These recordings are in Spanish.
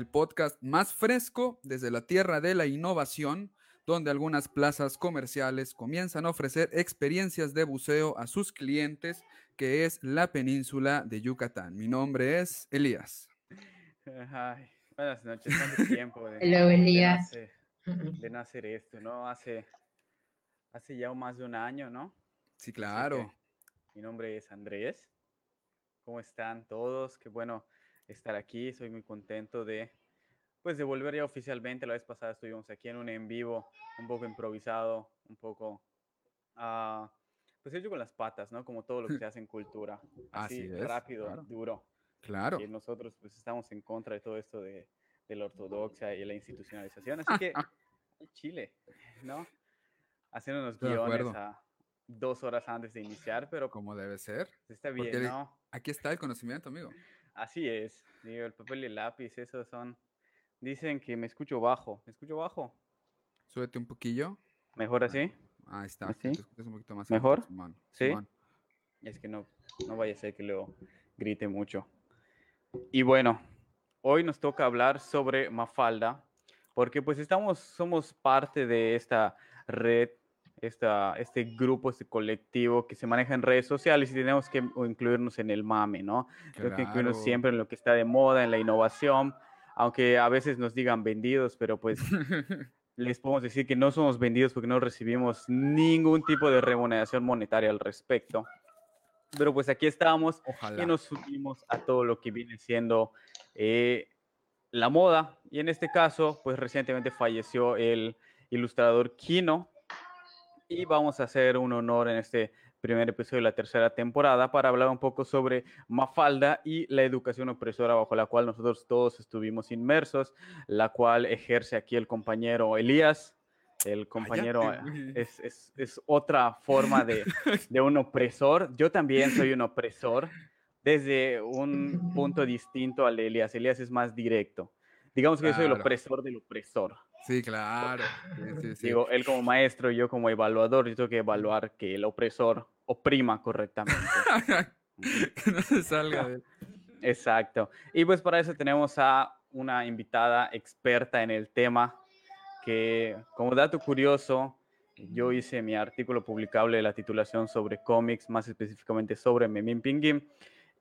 el podcast más fresco desde la tierra de la innovación, donde algunas plazas comerciales comienzan a ofrecer experiencias de buceo a sus clientes, que es la península de Yucatán. Mi nombre es Elías. Ay, buenas noches, tanto tiempo de, Elías. De, nacer, esto, ¿no? Hace, hace ya más de un año, ¿no? Sí, claro. Mi nombre es Andrés. ¿Cómo están todos? Qué bueno estar aquí. Soy muy contento de, pues, de volver ya oficialmente. La vez pasada estuvimos aquí en un en vivo, un poco improvisado, un poco, uh, pues hecho con las patas, ¿no? Como todo lo que se hace en cultura. Así, rápido, duro. Claro. Y nosotros, pues, estamos en contra de todo esto de, de la ortodoxia y la institucionalización. Así que, Chile, ¿no? Haciendo unos guiones a dos horas antes de iniciar, pero... Como debe ser. Está bien, ¿no? Aquí está el conocimiento, amigo. Así es. Digo, el papel y el lápiz, esos son... Dicen que me escucho bajo. ¿Me escucho bajo? Súbete un poquillo. ¿Mejor así? Ahí está. ¿Sí? un poquito más ¿Mejor? sí. Es que no, no vaya a ser que luego grite mucho. Y bueno, hoy nos toca hablar sobre Mafalda, porque pues estamos, somos parte de esta red esta, este grupo, este colectivo que se maneja en redes sociales y tenemos que incluirnos en el mame, ¿no? Tenemos que incluirnos siempre en lo que está de moda, en la innovación, aunque a veces nos digan vendidos, pero pues les podemos decir que no somos vendidos porque no recibimos ningún tipo de remuneración monetaria al respecto. Pero pues aquí estamos y nos subimos a todo lo que viene siendo eh, la moda. Y en este caso, pues recientemente falleció el ilustrador Kino, y vamos a hacer un honor en este primer episodio de la tercera temporada para hablar un poco sobre Mafalda y la educación opresora bajo la cual nosotros todos estuvimos inmersos, la cual ejerce aquí el compañero Elías. El compañero es, es, es, otra forma de, de un opresor. Yo también soy un opresor desde un punto distinto al de Elías. Elías es más directo. Digamos que yo soy el opresor del opresor. Sí, claro. Digo, él como maestro y yo como evaluador, yo tengo que evaluar que el opresor oprima correctamente. que no se salga de Exacto. Y pues para eso tenemos a una invitada experta en el tema que, como dato curioso, yo hice mi artículo publicable de la titulación sobre cómics, más específicamente sobre Memín Pinguín,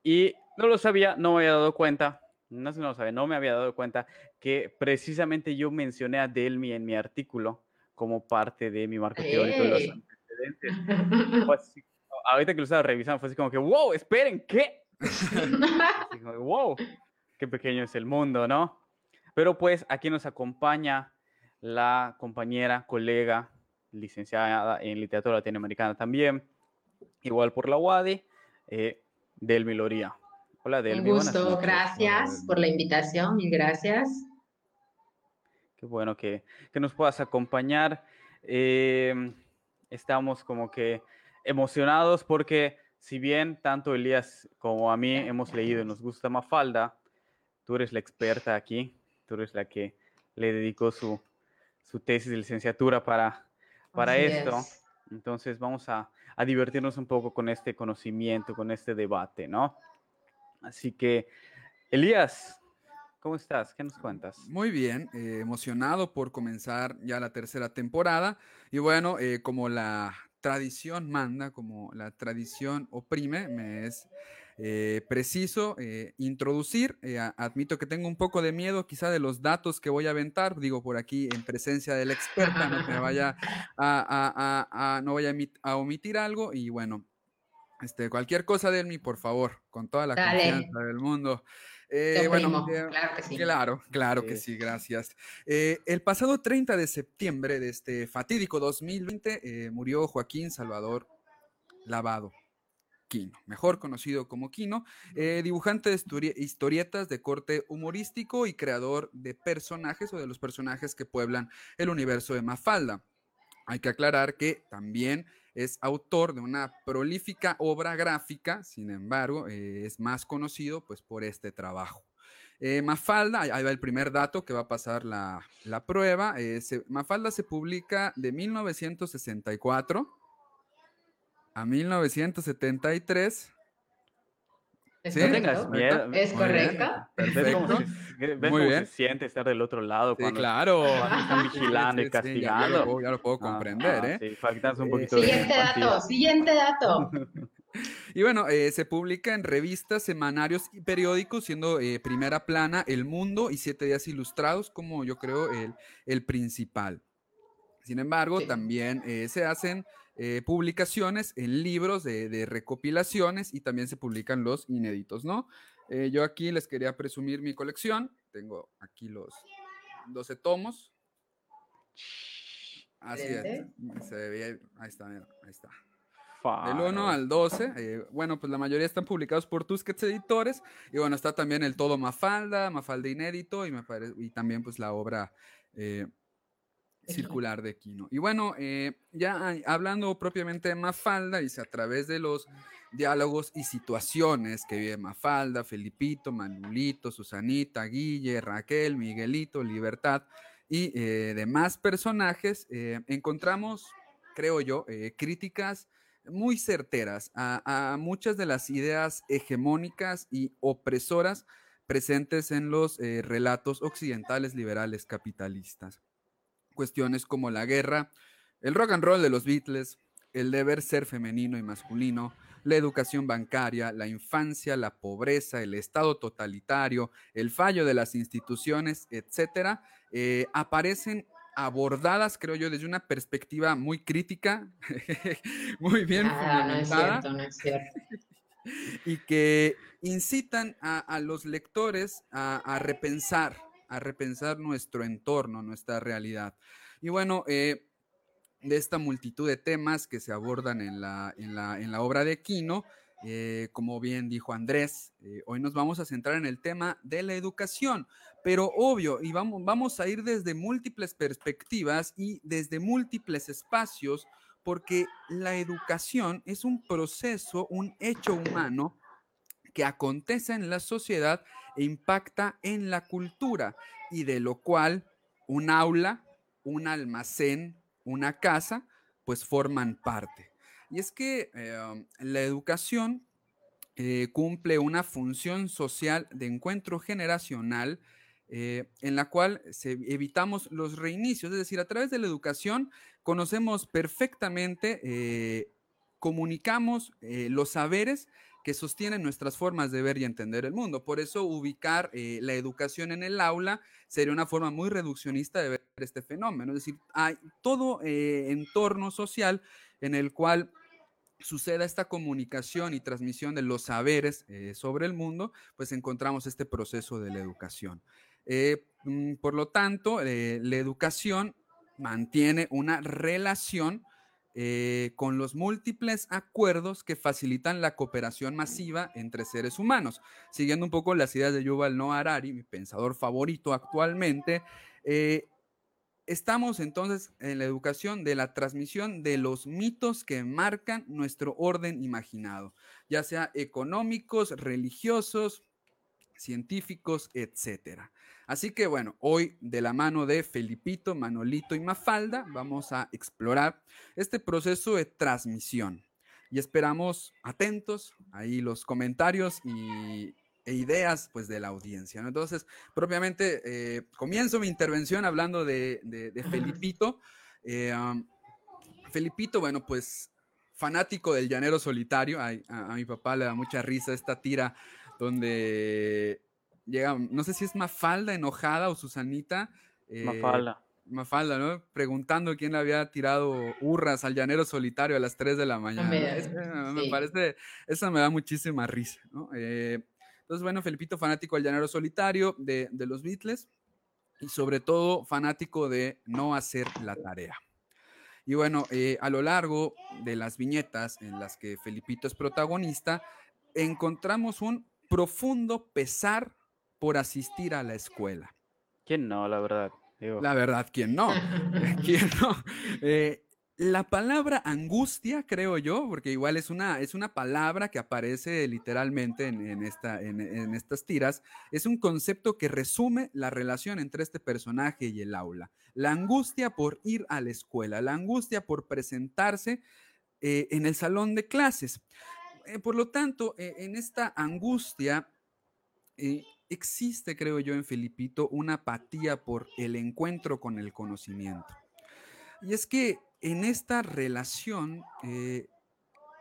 y no lo sabía, no me había dado cuenta, no se lo sabe, no me había dado cuenta que precisamente yo mencioné a Delmi en mi artículo como parte de mi marco teórico de los antecedentes. ahorita que lo estaba revisando, fue así como que, wow, esperen, ¿qué? wow, qué pequeño es el mundo, ¿no? Pero pues aquí nos acompaña la compañera, colega, licenciada en literatura latinoamericana también, igual por la UADI, eh, Delmi Loría. Hola, Delmi. Un gusto, gracias por la invitación, mil gracias. Qué bueno que, nos puedas acompañar. Eh, estamos como que emocionados porque si bien tanto Elías como a mí hemos leído y nos gusta Mafalda, tú eres la experta aquí, tú eres la que le dedicó su, tesis de licenciatura para, para esto. Entonces vamos a, a divertirnos un poco con este conocimiento, con este debate, ¿no? Así que, Elías, ¿cómo estás? ¿Qué nos cuentas? Muy bien, eh, emocionado por comenzar ya la tercera temporada. Y bueno, eh, como la tradición manda, como la tradición oprime, me es eh, preciso introducir. admito que tengo un poco de miedo quizá de los datos que voy a aventar, digo por aquí en presencia del experta, no me vaya a, no vaya a omitir algo. Y bueno, este, cualquier cosa de mí, por favor, con toda la confianza del mundo. Eh, bueno, eh, claro que sí. Claro, claro que sí, gracias. Eh, el pasado 30 de septiembre de este fatídico 2020 murió Joaquín Salvador Lavado. Quino, mejor conocido como Quino, dibujante de historietas de corte humorístico y creador de personajes o de los personajes que pueblan el universo de Mafalda. Hay que aclarar que también es autor de una prolífica obra gráfica, sin embargo, eh, es más conocido pues por este trabajo. Eh, Mafalda, ahí va el primer dato que va a pasar la, prueba. Eh, Mafalda se publica de 1964 a 1973. ¿Es correcto? ¿Es correcto? Perfecto. ¿Ves cómo se siente estar del otro lado cuando, claro. están vigilando y castigando? ya, lo puedo, ah, comprender, ah, ¿eh? Sí, un poquito Siguiente dato, siguiente dato. Y bueno, eh, se publica en revistas, semanarios y periódicos, siendo eh, primera plana El Mundo y Siete Días Ilustrados como yo creo el, el principal. Sin embargo, también eh, se hacen publicaciones en libros de, recopilaciones y también se publican los inéditos, ¿no? Yo aquí les quería presumir mi colección. Tengo aquí los 12 tomos. Así es. Se ve, ahí está, ahí está. Del 1 al 12. Eh, bueno, pues la mayoría están publicados por Tusquets Editores. Y bueno, está también el Todo Mafalda, Mafalda Inédito y, me y también pues la obra eh, circular de Quino. Y bueno, eh, ya hablando propiamente de Mafalda, dice a través de los diálogos y situaciones que vive Mafalda, Felipito, Manulito, Susanita, Guille, Raquel, Miguelito, Libertad y demás personajes, encontramos, creo yo, críticas muy certeras a, muchas de las ideas hegemónicas y opresoras presentes en los eh, relatos occidentales liberales capitalistas. Cuestiones como la guerra, el rock and roll de los Beatles, el deber ser femenino y masculino, la educación bancaria, la infancia, la pobreza, el Estado totalitario, el fallo de las instituciones, etcétera, eh, aparecen abordadas, creo yo, desde una perspectiva muy crítica, muy bien fundamentada. y que incitan a, los lectores a, repensar, a repensar nuestro entorno, nuestra realidad. Y bueno, eh, de esta multitud de temas que se abordan en la, en la, obra de Quino, eh, como bien dijo Andrés, eh, hoy nos vamos a centrar en el tema de la educación, pero obvio, y vamos, vamos a ir desde múltiples perspectivas y desde múltiples espacios, porque la educación es un proceso, un hecho humano que acontece en la sociedad e impacta en la cultura, y de lo cual un aula, un almacén, una casa, pues forman parte. Y es que eh, la educación eh, cumple una función social de encuentro generacional eh, en la cual evitamos los reinicios, es decir, a través de la educación conocemos perfectamente, eh, comunicamos los saberes que sostienen nuestras formas de ver y entender el mundo. Por eso ubicar la educación en el aula sería una forma muy reduccionista de ver este fenómeno. Es decir, hay todo entorno social en el cual suceda esta comunicación y transmisión de los saberes sobre el mundo, pues encontramos este proceso de la educación. Eh, mm, por lo tanto, eh, la educación mantiene una relación eh, con los múltiples acuerdos que facilitan la cooperación masiva entre seres humanos. Siguiendo un poco las ideas de Yuval Noah Harari, mi pensador favorito actualmente, estamos entonces en la educación de la transmisión de los mitos que marcan nuestro orden imaginado, ya sea económicos, religiosos, científicos, etcétera. Así que bueno, hoy de la mano de Felipito, Manolito y Mafalda vamos a explorar este proceso de transmisión. Y esperamos atentos ahí los comentarios y, e ideas pues de la audiencia. Entonces, propiamente eh, comienzo mi intervención hablando de, Felipito. Eh, Felipito, bueno, pues fanático del llanero solitario. a, mi papá le da mucha risa esta tira donde llega, no sé si es Mafalda enojada o Susanita. Eh, Mafalda. Mafalda, ¿no? Preguntando quién le había tirado hurras al llanero solitario a las 3 de la mañana. Me parece, eso me da muchísima risa, ¿no? Eh, entonces, bueno, Felipito, fanático del llanero solitario de, de los Beatles y sobre todo fanático de no hacer la tarea. Y bueno, eh, a lo largo de las viñetas en las que Felipito es protagonista, encontramos un profundo pesar por asistir a la escuela. ¿Quién no, la verdad? La verdad, ¿quién no? ¿Quién no? Eh, la palabra angustia, creo yo, porque igual es una, es una palabra que aparece literalmente en, esta, en, estas tiras, es un concepto que resume la relación entre este personaje y el aula. La angustia por ir a la escuela, la angustia por presentarse eh, en el salón de clases. Eh, por lo tanto, en esta angustia existe, creo yo, en Felipito una apatía por el encuentro con el conocimiento. Y es que en esta relación, eh,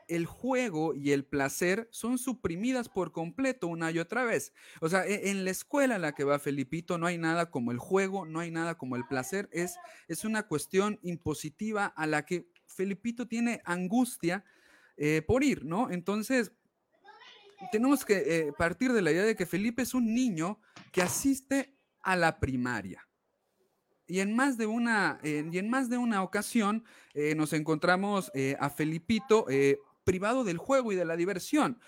el juego y el placer son suprimidas por completo una y otra vez. O sea, e, en la escuela en la que va Felipito no hay nada como el juego, no hay nada como el placer. Es, es una cuestión impositiva a la que Felipito tiene angustia eh, por ir, ¿no? Entonces, tenemos que eh, partir de la idea de que Felipe es un niño que asiste a la primaria. Y en más de una, y en más de una ocasión eh, nos encontramos a Felipito privado del juego y de la diversión.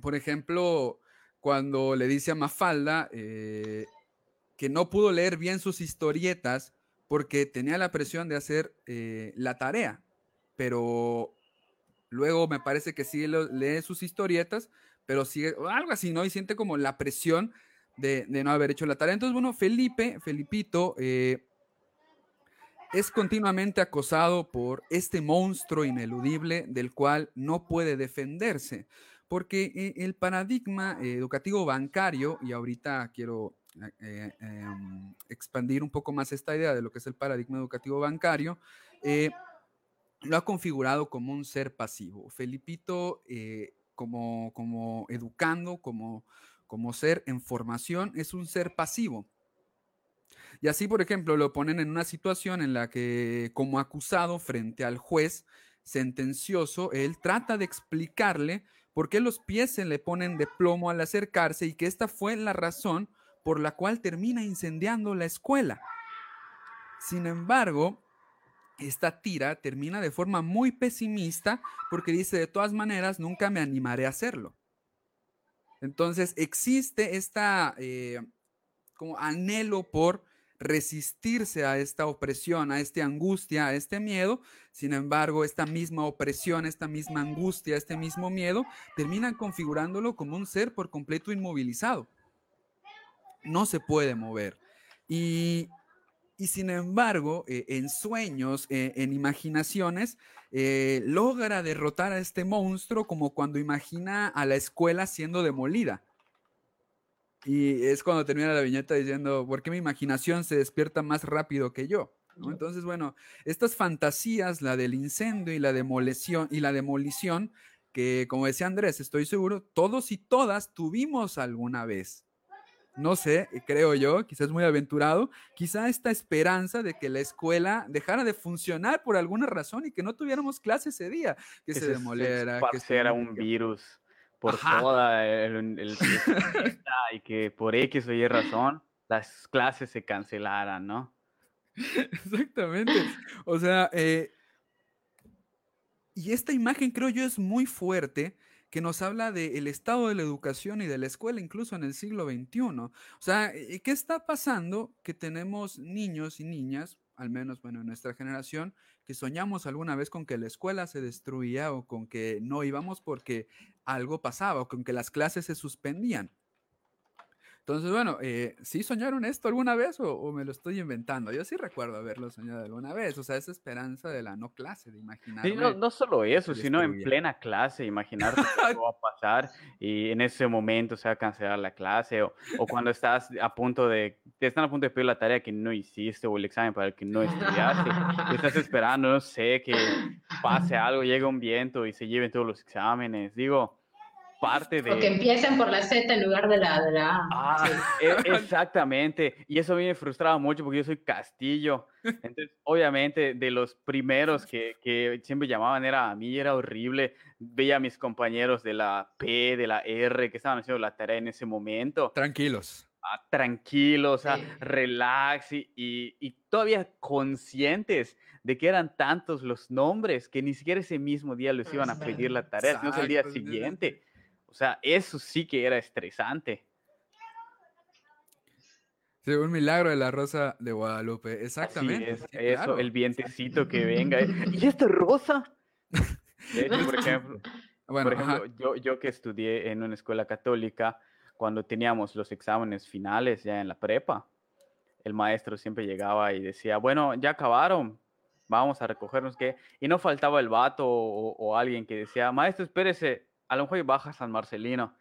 por ejemplo, cuando le dice a Mafalda que no pudo leer bien sus historietas porque tenía la presión de hacer la tarea, pero Luego me parece que sí lee sus historietas, pero sigue, algo así, ¿no? Y siente como la presión de, no haber hecho la tarea. Entonces, bueno, Felipe, Felipito, eh, es continuamente acosado por este monstruo ineludible del cual no puede defenderse, porque eh, el paradigma educativo bancario, y ahorita quiero eh, em, expandir un poco más esta idea de lo que es el paradigma educativo bancario, lo ha configurado como un ser pasivo. Felipito, eh, como, como educando, como, como ser en formación, es un ser pasivo. Y así, por ejemplo, lo ponen en una situación en la que, como acusado frente al juez sentencioso, él trata de explicarle por qué los pies se le ponen de plomo al acercarse y que esta fue la razón por la cual termina incendiando la escuela. Sin embargo, esta tira termina de forma muy pesimista porque dice, de todas maneras, nunca me animaré a hacerlo. Entonces existe esta eh, como anhelo por resistirse a esta opresión, a esta angustia, a este miedo. Sin embargo, esta misma opresión, esta misma angustia, este mismo miedo, terminan configurándolo como un ser por completo inmovilizado. No se puede mover. Y y sin embargo, eh, en sueños, eh, en imaginaciones, eh, logra derrotar a este monstruo como cuando imagina a la escuela siendo demolida. Y es cuando termina la viñeta diciendo, ¿por qué mi imaginación se despierta más rápido que yo? Entonces, bueno, estas fantasías, la del incendio y la demolición, y la demolición, que como decía Andrés, estoy seguro, todos y todas tuvimos alguna vez no sé, eh, creo yo, quizás muy aventurado, quizá esta esperanza de que la escuela dejara de funcionar por alguna razón y que no tuviéramos clase ese día, que, se demoliera. Que se era un virus por toda el, y que por X o Y razón las clases se cancelaran, ¿no? Exactamente. O sea, eh, y esta imagen creo yo es muy fuerte que nos habla del estado de la educación y de la escuela, incluso en el siglo XXI. O sea, eh, ¿qué está pasando? Que tenemos niños y niñas, al menos, bueno, en nuestra generación, que soñamos alguna vez con que la escuela se destruía o con que no íbamos porque algo pasaba o con que las clases se suspendían. Entonces, bueno, eh, ¿sí soñaron esto alguna vez o, me lo estoy inventando? Yo sí recuerdo haberlo soñado alguna vez, o sea, esa esperanza de la no clase, de imaginar. Sí, no, solo eso, sino en plena clase, imaginar qué va a pasar y en ese momento se va a cancelar la clase o, o, cuando estás a punto de, te están a punto de pedir la tarea que no hiciste o el examen para el que no estudiaste, estás esperando, no sé, que pase algo, llegue un viento y se lleven todos los exámenes, digo parte de... O que empiecen por la Z en lugar de la, de A. Ah, e, exactamente. Y eso a mí me frustraba mucho porque yo soy Castillo. Entonces, obviamente, de los primeros que, que siempre llamaban era a mí, era horrible. Veía a mis compañeros de la P, de la R, que estaban haciendo la tarea en ese momento. Tranquilos. Ah, tranquilos, o relax y, y, todavía conscientes de que eran tantos los nombres que ni siquiera ese mismo día les iban a pedir la tarea, sino el día siguiente. O sea, eso sí que era estresante. Sí, un milagro de la rosa de Guadalupe, exactamente. es, eso, el vientecito que venga. ¿Y esta rosa? De hecho, por ejemplo, bueno, por ejemplo yo, yo que estudié en una escuela católica, cuando teníamos los exámenes finales ya en la prepa, el maestro siempre llegaba y decía, bueno, ya acabaron, vamos a recogernos que... Y no faltaba el vato o, o alguien que decía, maestro, espérese, a lo mejor baja San Marcelino.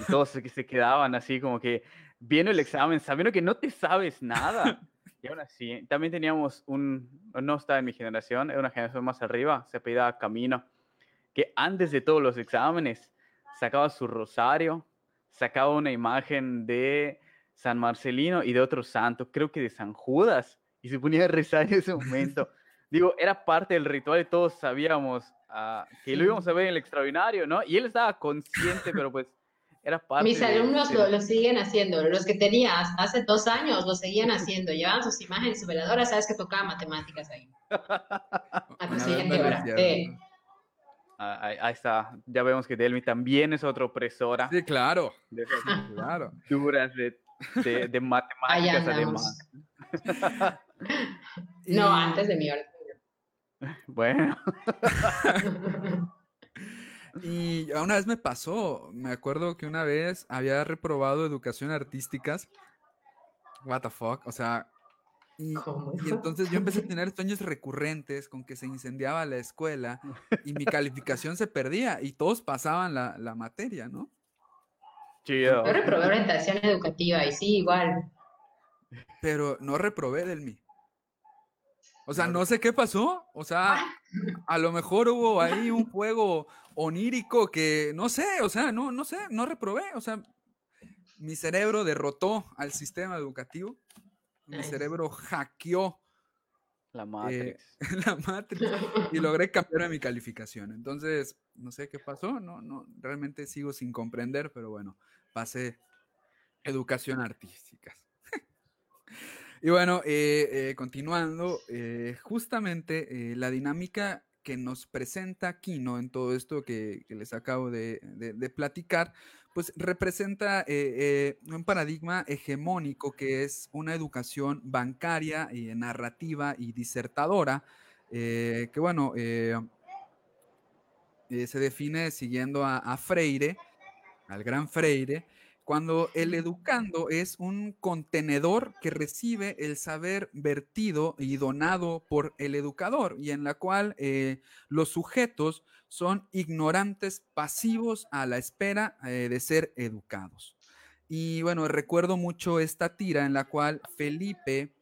Y todos se, se quedaban así como que viendo el examen, sabiendo que no te sabes nada. Y aún así, también teníamos un, no está en mi generación, era una generación más arriba, se apellidaba Camino, que antes de todos los exámenes sacaba su rosario, sacaba una imagen de San Marcelino y de otro santo, creo que de San Judas, y se ponía a rezar en ese momento. Digo, era parte del ritual y todos sabíamos ah, que lo íbamos a ver en el extraordinario, ¿no? Y él estaba consciente, pero pues era parte. Mis alumnos lo, lo, siguen haciendo, los que tenías hace dos años lo seguían haciendo, llevaban sus imágenes, su veladora, sabes que tocaba matemáticas ahí. A tu siguiente hora. Ah, ahí, ahí, está, ya vemos que Delmi también es otra opresora. Sí, claro. De claro. Duras de, de, de matemáticas además. no, antes de mi hora. Bueno. y una vez me pasó, me acuerdo que una vez había reprobado educación artísticas. What the fuck, o sea, y, y, entonces yo empecé a tener sueños recurrentes con que se incendiaba la escuela y mi calificación se perdía y todos pasaban la, la materia, ¿no? Chido. Yo reprobé orientación educativa y sí, igual. Pero no reprobé del mí. O sea, no sé qué pasó. O sea, a lo mejor hubo ahí un juego onírico que no sé, o sea, no, no sé, no reprobé. O sea, mi cerebro derrotó al sistema educativo. Mi cerebro hackeó la Matrix. Eh, la Matrix. Y logré cambiar mi calificación. Entonces, no sé qué pasó. No, no, realmente sigo sin comprender, pero bueno, pasé educación artística. Y bueno, eh, eh, continuando, eh, justamente la dinámica que nos presenta Kino en todo esto que, les acabo de, platicar, pues representa un paradigma hegemónico que es una educación bancaria, y narrativa y disertadora, que bueno, se define siguiendo a Freire, al gran Freire, cuando el educando es un contenedor que recibe el saber vertido y donado por el educador y en la cual eh, los sujetos son ignorantes pasivos a la espera eh, de ser educados. Y bueno, recuerdo mucho esta tira en la cual Felipe,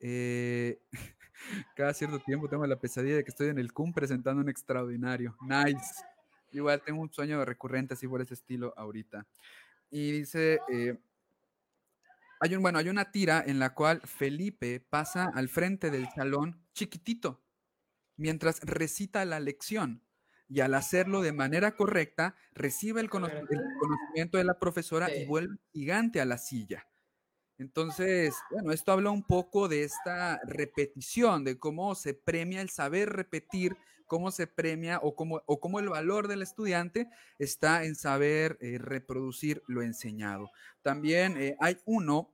eh, cada cierto tiempo tengo la pesadilla de que estoy en el CUM presentando un extraordinario. Nice. Igual tengo un sueño recurrente así por ese estilo ahorita y dice, eh, hay un, bueno, hay una tira en la cual Felipe pasa al frente del salón chiquitito, mientras recita la lección. Y al hacerlo de manera correcta, recibe el, cono el conocimiento de la profesora sí. y vuelve gigante a la silla. Entonces, bueno, esto habla un poco de esta repetición, de cómo se premia el saber repetir cómo se premia o cómo, o cómo el valor del estudiante está en saber eh, reproducir lo enseñado. También eh, hay uno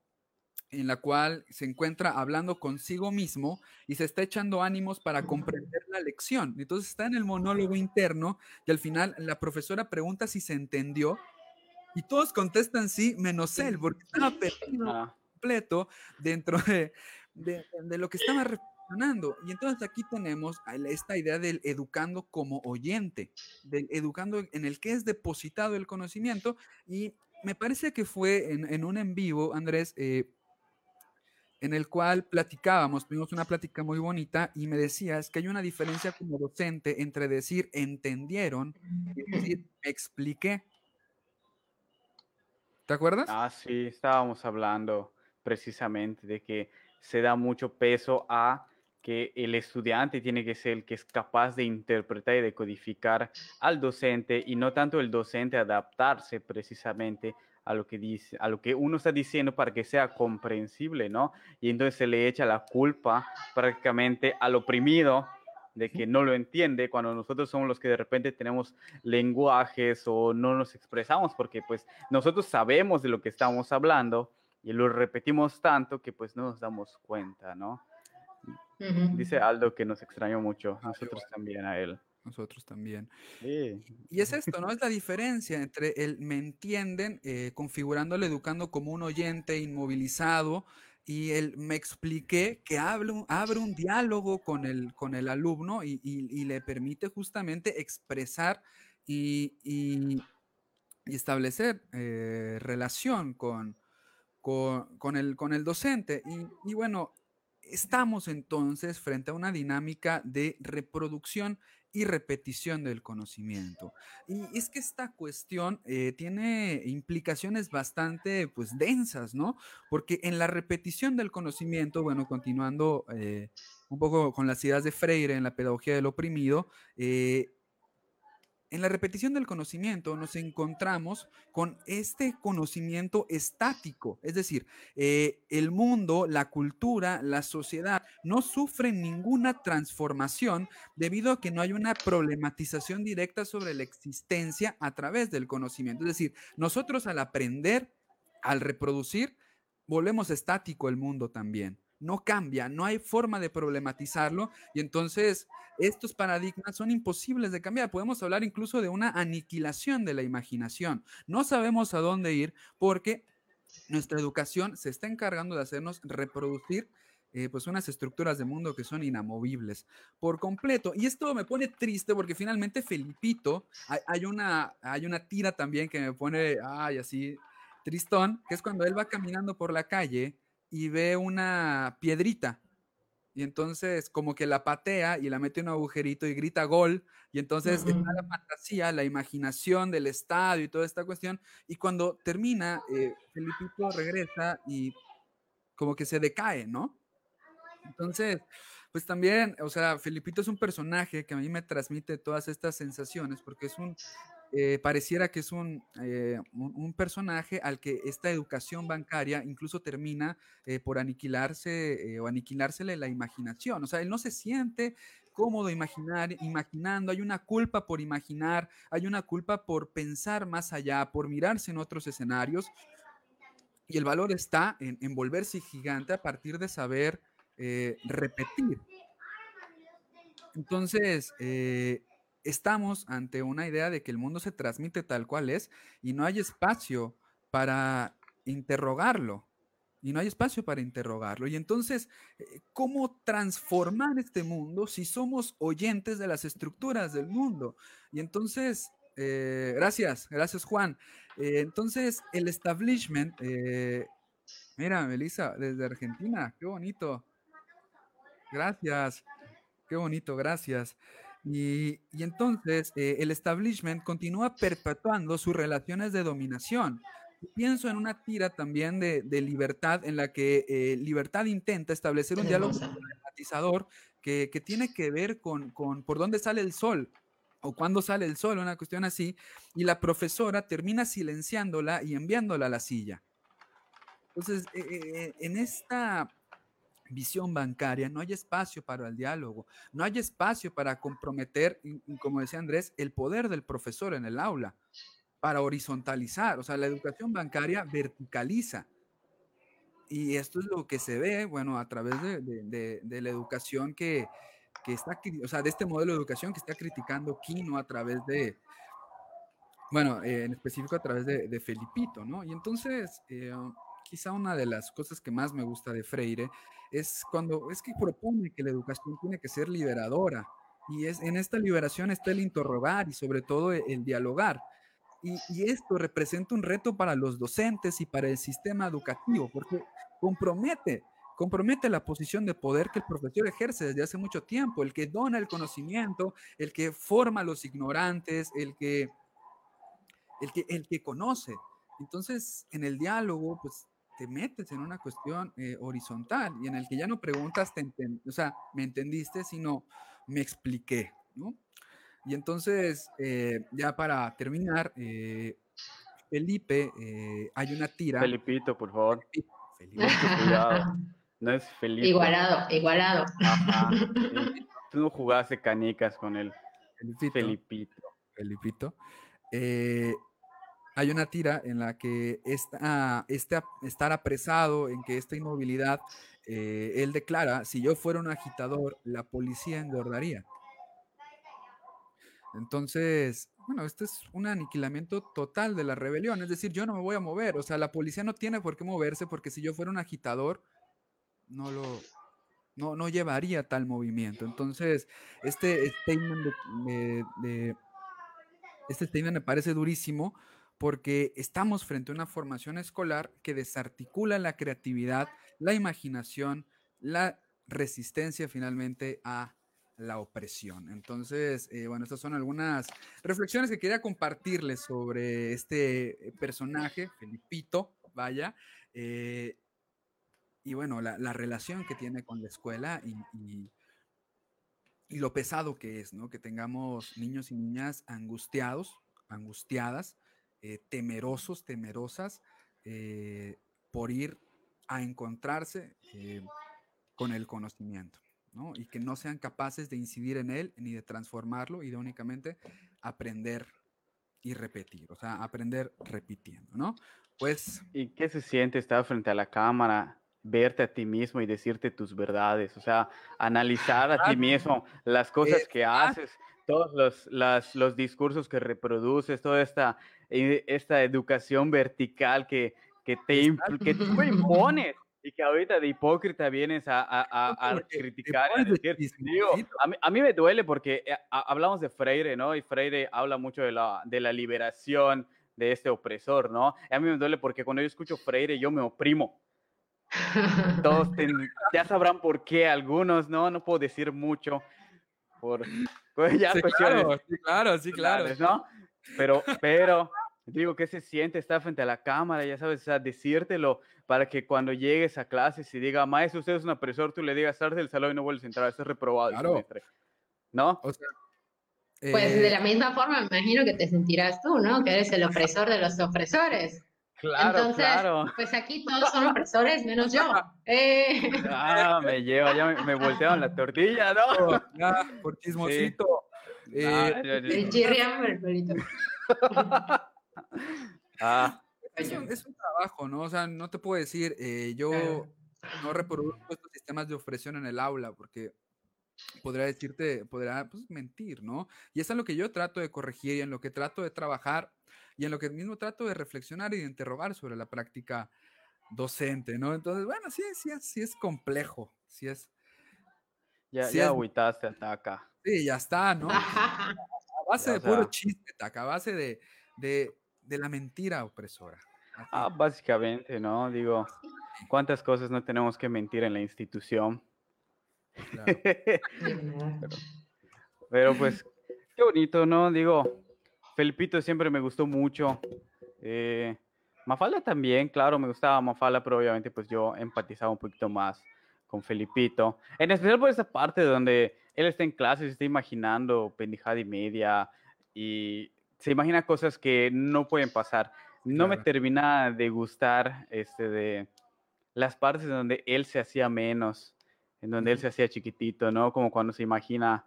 en la cual se encuentra hablando consigo mismo y se está echando ánimos para comprender la lección. Entonces está en el monólogo interno y al final la profesora pregunta si se entendió y todos contestan sí, menos él, porque estaba perdido ah. completo dentro de, de, de lo que estaba y entonces aquí tenemos esta idea del educando como oyente, del educando en el que es depositado el conocimiento. Y me parece que fue en, en un en vivo, Andrés, eh, en el cual platicábamos, tuvimos una plática muy bonita y me decías que hay una diferencia como docente entre decir entendieron y decir expliqué. ¿Te acuerdas? Ah, sí, estábamos hablando precisamente de que se da mucho peso a que el estudiante tiene que ser el que es capaz de interpretar y de codificar al docente y no tanto el docente adaptarse precisamente a lo que dice, a lo que uno está diciendo para que sea comprensible, ¿no? Y entonces se le echa la culpa prácticamente al oprimido de que no lo entiende cuando nosotros somos los que de repente tenemos lenguajes o no nos expresamos porque pues nosotros sabemos de lo que estamos hablando y lo repetimos tanto que pues no nos damos cuenta, ¿no? Dice Aldo que nos extrañó mucho, nosotros también a él. Nosotros también. Sí. Y es esto, ¿no? Es la diferencia entre el me entienden, eh, configurándole, educando como un oyente inmovilizado, y el me expliqué que abre, abre un diálogo con el, con el alumno y, y, y le permite justamente expresar y, y establecer eh, relación con, con, el, con el docente. Y bueno, estamos entonces frente a una dinámica de reproducción y repetición del conocimiento. Y es que esta cuestión eh, tiene implicaciones bastante pues densas, ¿no? Porque en la repetición del conocimiento, bueno, continuando eh, un poco con las ideas de Freire en la pedagogía del oprimido, eh, en la repetición del conocimiento nos encontramos con este conocimiento estático, es decir, eh, el mundo, la cultura, la sociedad no sufren ninguna transformación debido a que no hay una problematización directa sobre la existencia a través del conocimiento. Es decir, nosotros al aprender, al reproducir, volvemos estático el mundo también no cambia, no hay forma de problematizarlo y entonces estos paradigmas son imposibles de cambiar. Podemos hablar incluso de una aniquilación de la imaginación. No sabemos a dónde ir porque nuestra educación se está encargando de hacernos reproducir eh, pues unas estructuras de mundo que son inamovibles por completo. Y esto me pone triste porque finalmente Felipito, hay, una, hay una tira también que me pone, ay, así, tristón, que es cuando él va caminando por la calle y ve una piedrita. Y entonces como que la patea y la mete en un agujerito y grita gol. Y entonces está la fantasía, la imaginación del estadio y toda esta cuestión. Y cuando termina, eh, Felipito regresa y como que se decae, ¿no? Entonces, pues también, o sea, Felipito es un personaje que a mí me transmite todas estas sensaciones porque es un eh, pareciera que es eh, un, un, personaje al que esta educación bancaria incluso termina eh, por aniquilarse o aniquilársele la imaginación. O sea, él no se siente cómodo imaginar, imaginando, hay una culpa por imaginar, hay una culpa por pensar más allá, por mirarse en otros escenarios. Y el valor está en, en volverse gigante a partir de saber repetir. Entonces, estamos ante una idea de que el mundo se transmite tal cual es y no hay espacio para interrogarlo. Y no hay espacio para interrogarlo. Y entonces, eh, ¿cómo transformar este mundo si somos oyentes de las estructuras del mundo? Y entonces, eh, gracias, gracias Juan. Eh, entonces, el establishment, mira, Melissa, desde Argentina, qué bonito. Gracias, qué bonito, gracias. Y, entonces eh, el establishment continúa perpetuando sus relaciones de dominación. Pienso en una tira también de, libertad en la que eh, libertad intenta establecer un diálogo problematizador que, que, tiene que ver con, con por dónde sale el sol o cuándo sale el sol, una cuestión así, y la profesora termina silenciándola y enviándola a la silla. Entonces, eh, en esta visión bancaria, no hay espacio para el diálogo, no hay espacio para comprometer, como decía Andrés, el poder del profesor en el aula, para horizontalizar. O sea, la educación bancaria verticaliza. Y esto es lo que se ve, bueno, a través de, la educación que, está, o sea, de este modelo de educación que está criticando Quino a través de, bueno, en específico a través de, Felipito, ¿no? Y entonces, eh, quizá una de las cosas que más me gusta de Freire es cuando es que propone que la educación tiene que ser liberadora y es en esta liberación está el interrogar y sobre todo e, el, dialogar. Y, y, esto representa un reto para los docentes y para el sistema educativo, porque compromete, compromete la posición de poder que el profesor ejerce desde hace mucho tiempo, el que dona el conocimiento, el que forma a los ignorantes, el que, el que, el que conoce. Entonces, en el diálogo, pues te metes en una cuestión eh, horizontal y en el que ya no preguntas, te o sea, me entendiste, sino me expliqué, ¿no? Y entonces, eh, ya para terminar, eh, Felipe, hay una tira. Felipito, por favor. Felipe, cuidado. No es Felipe. Igualado, igualado. Tú no jugaste canicas con él. Felipito. Felipito. Felipito hay una tira en la que esta, este estar apresado, en que esta inmovilidad, eh, él declara, si yo fuera un agitador, la policía engordaría. Entonces, bueno, este es un aniquilamiento total de la rebelión, es decir, yo no me voy a mover, o sea, la policía no tiene por qué moverse porque si yo fuera un agitador, no lo, no, no llevaría tal movimiento. Entonces, este statement este statement me parece durísimo porque estamos frente a una formación escolar que desarticula la creatividad, la imaginación, la resistencia finalmente a la opresión. Entonces, eh, bueno, estas son algunas reflexiones que quería compartirles sobre este eh, personaje, Felipito, vaya, eh, y bueno, la, relación que tiene con la escuela y, y, lo pesado que es, ¿no? Que tengamos niños y niñas angustiados, angustiadas, temerosos, temerosas, por ir a encontrarse con el conocimiento. Y que no sean capaces de incidir en él ni de transformarlo y de únicamente aprender y repetir, o sea, aprender repitiendo, ¿no? Pues... ¿Y qué se siente estar frente a la cámara, verte a ti mismo y decirte tus verdades? O sea, analizar a ti mismo las cosas que haces, todos los, los discursos que reproduces, toda esta, eh, esta educación vertical que, que, te, que tú impones y que ahorita de hipócrita vienes a, a, a, criticar. A, decir, digo, a, mí, a, mí, me duele porque eh, hablamos de Freire, ¿no? Y Freire habla mucho de la, de la liberación de este opresor, ¿no? a mí me duele porque cuando yo escucho Freire yo me oprimo. Todos ya sabrán por qué, algunos, ¿no? No puedo decir mucho por pues ya sí, claro, sí, claro, sí, claro. ¿no? Pero, pero, digo, ¿qué se siente estar frente a la cámara? Ya sabes, o sea, decírtelo para que cuando llegues a clases y diga, maestro, usted es un opresor, tú le digas, sal del salón y no vuelves a entrar, eso es reprobado claro. semestre. ¿No? pues de la eh misma forma me imagino que te sentirás tú, ¿no? Que eres el opresor de los opresores. Claro, Entonces, claro. pues aquí todos son opresores, menos yo. Eh. Ah, me lleva, ya me, me voltearon la tortilla, ¿no? Ya, por chismosito. Sí. Eh, el chirriamo, el pelito. ah, es un, es un, trabajo, ¿no? O sea, no te puedo decir, eh, yo no reproduzco estos sistemas de opresión en el aula, porque podría decirte, podría pues, mentir, ¿no? Y eso es lo que yo trato de corregir y en lo que trato de trabajar y en lo que mismo trato de reflexionar y de interrogar sobre la práctica docente, ¿no? Entonces, bueno, sí, sí, sí es complejo, sí es. Ya, sí ya agüitaste, Taca. Sí, ya está, ¿no? A base de puro chiste, Taca, a base de, de de la mentira opresora. Ah, básicamente, ¿no? Digo, ¿cuántas cosas no tenemos que mentir en la institución? pero, pues, qué bonito, ¿no? Digo, Felipito siempre me gustó mucho. Eh, Mafalda también, claro, me gustaba Mafalda, pero obviamente pues yo empatizaba un poquito más con Felipito. En especial por esa parte donde él está en clase, se está imaginando pendejada y media y se imagina cosas que no pueden pasar. No me termina de gustar este de las partes donde él se hacía menos, en donde él se hacía chiquitito, ¿no? Como cuando se imagina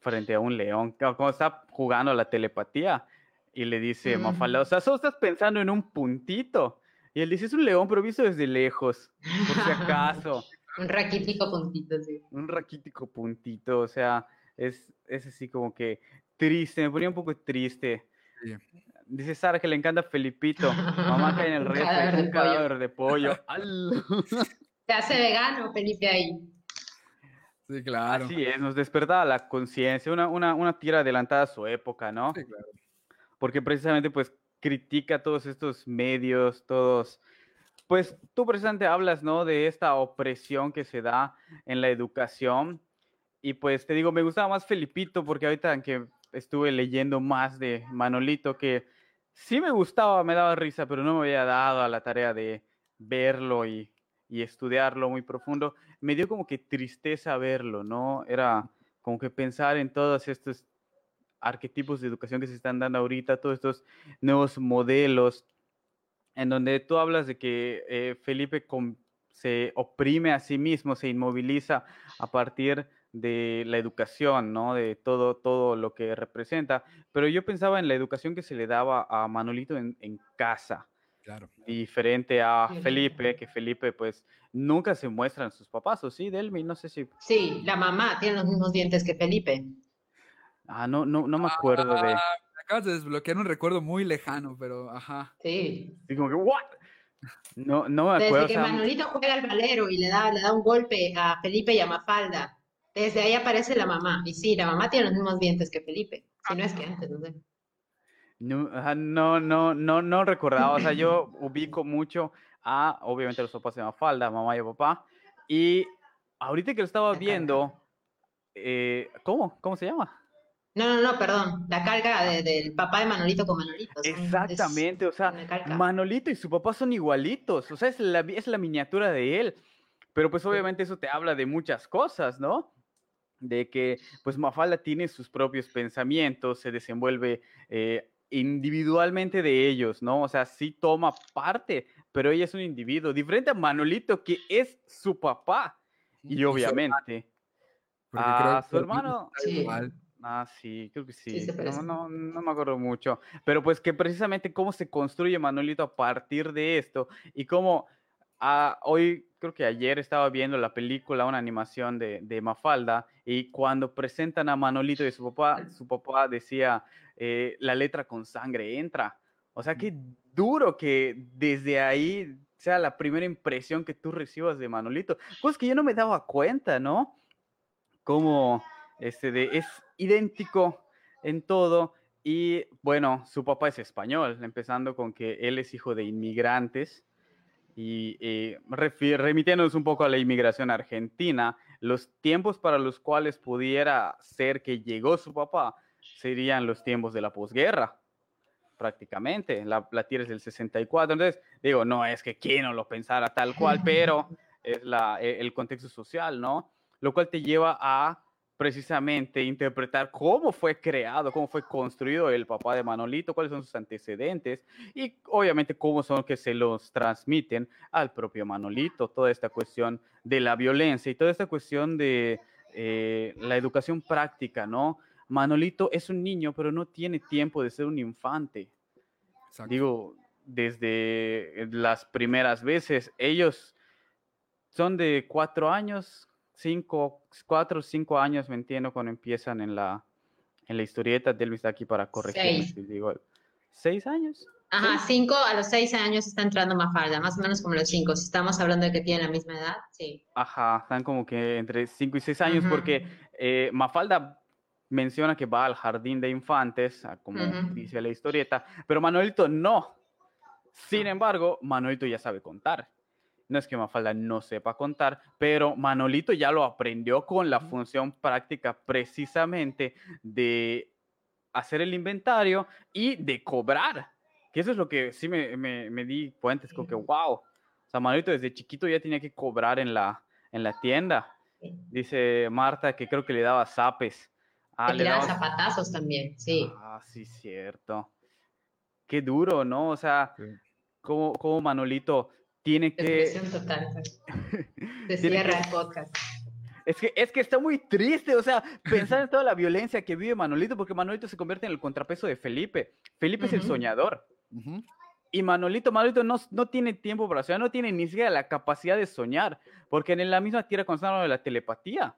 frente a un león, como está jugando la telepatía y le dice Mafalda, o sea, solo estás pensando en un puntito. Y él dice, es un león, pero visto desde lejos, por si acaso. un raquítico puntito, sí. Un raquítico puntito, o sea, es, es así como que triste, me ponía un poco triste Dice Sara que le encanta Felipito. Mamá cae en el resto, un cadáver de pollo. Se hace vegano, Felipe, ahí. Sí, claro. Así es, nos despertaba la conciencia, una, una, una, tira adelantada a su época, ¿no? Sí, claro. Porque precisamente, pues, critica todos estos medios, todos... Pues tú precisamente hablas, ¿no? De esta opresión que se da en la educación. Y pues te digo, me gustaba más Felipito porque ahorita, aunque estuve leyendo más de Manolito, que sí me gustaba, me daba risa, pero no me había dado a la tarea de verlo y, y estudiarlo muy profundo. Me dio como que tristeza verlo, ¿no? Era como que pensar en todos estos arquetipos de educación que se están dando ahorita, todos estos nuevos modelos, en donde tú hablas de que eh, Felipe se oprime a sí mismo, se inmoviliza a partir de la educación, ¿no? De todo, todo lo que representa. Pero yo pensaba en la educación que se le daba a Manolito en, casa. Claro. Diferente a Felipe, que Felipe, pues, nunca se muestran sus papás, ¿o sí, Delmi? No sé si. Sí, la mamá tiene los mismos dientes que Felipe. Ah, no, no, no me acuerdo de. Ah, acabas de desbloquear un recuerdo muy lejano, pero ajá. Sí. Y como que, ¿what? No, no me acuerdo. Desde que Manolito juega al valero y le da, le da un golpe a Felipe y a Mafalda desde ahí aparece la mamá. Y sí, la mamá tiene los mismos dientes que Felipe. Si no es que antes, no sé. No, no, no, no, no recordaba. O sea, yo ubico mucho a, obviamente, los papás de Mafalda, mamá y papá. Y ahorita que lo estaba viendo, eh, ¿cómo? ¿Cómo se llama? No, no, no, perdón. La carga del papá de Manolito con Manolito. Exactamente, o sea, Manolito y su papá son igualitos. O sea, es la, es la miniatura de él. Pero pues obviamente eso te habla de muchas cosas, ¿no? De que pues Mafalda tiene sus propios pensamientos, se desenvuelve eh, individualmente de ellos, ¿no? O sea, sí toma parte, pero ella es un individuo, diferente a Manolito, que es su papá. Y obviamente, a su hermano... Ah, sí, creo que sí. no, no, me acuerdo mucho. Pero pues que precisamente cómo se construye Manolito a partir de esto y cómo ah, hoy, creo que ayer estaba viendo la película, una animación de, de, Mafalda y cuando presentan a Manolito y su papá, su papá decía, eh, la letra con sangre entra. O sea, qué duro que desde ahí sea la primera impresión que tú recibas de Manolito. Pues que yo no me daba cuenta, ¿no? Como este de, es idéntico en todo. Y bueno, su papá es español, empezando con que él es hijo de inmigrantes. Y eh, remitiéndonos un poco a la inmigración argentina, los tiempos para los cuales pudiera ser que llegó su papá serían los tiempos de la posguerra, prácticamente. La, la tierra es del 64. Entonces, digo, no es que quien no lo pensara tal cual, pero es la, e, el contexto social, ¿no? Lo cual te lleva a precisamente interpretar cómo fue creado, cómo fue construido el papá de Manolito, cuáles son sus antecedentes y obviamente cómo son que se los transmiten al propio Manolito, toda esta cuestión de la violencia y toda esta cuestión de eh, la educación práctica, ¿no? Manolito es un niño, pero no tiene tiempo de ser un infante. Digo, desde las primeras veces, ellos son de cuatro años, cinco, cuatro o cinco años, me entiendo, cuando empiezan en la, en la historieta. Delvis está aquí para corregir. Si digo, ¿Seis años? Ajá, cinco, a los seis años está entrando Mafalda, más o menos como los cinco. Si estamos hablando de que tienen la misma edad, sí. Ajá, están como que entre cinco y seis años, porque eh, Mafalda menciona que va al jardín de infantes, como dice la historieta, pero Manuelito no. Sin embargo, Manuelito ya sabe contar. No es que Mafalda no sepa contar, pero Manolito ya lo aprendió con la función práctica precisamente de hacer el inventario y de cobrar. Que eso es lo que sí me, me, di cuenta, es como que, wow. O sea, Manolito desde chiquito ya tenía que cobrar en la, en la tienda. Dice Marta que creo que le daba zapes. Ah, le daba zapatazos también, sí. Ah, sí, cierto. Qué duro, ¿no? O sea, como, como Manolito tiene que... total. Se cierra el podcast. Es que, es que está muy triste, o sea, pensar en toda la violencia que vive Manolito, porque Manolito se convierte en el contrapeso de Felipe. Felipe es el soñador. Y Manolito, Manolito no, no tiene tiempo para soñar, no tiene ni siquiera la capacidad de soñar, porque en la misma tierra constante de la telepatía.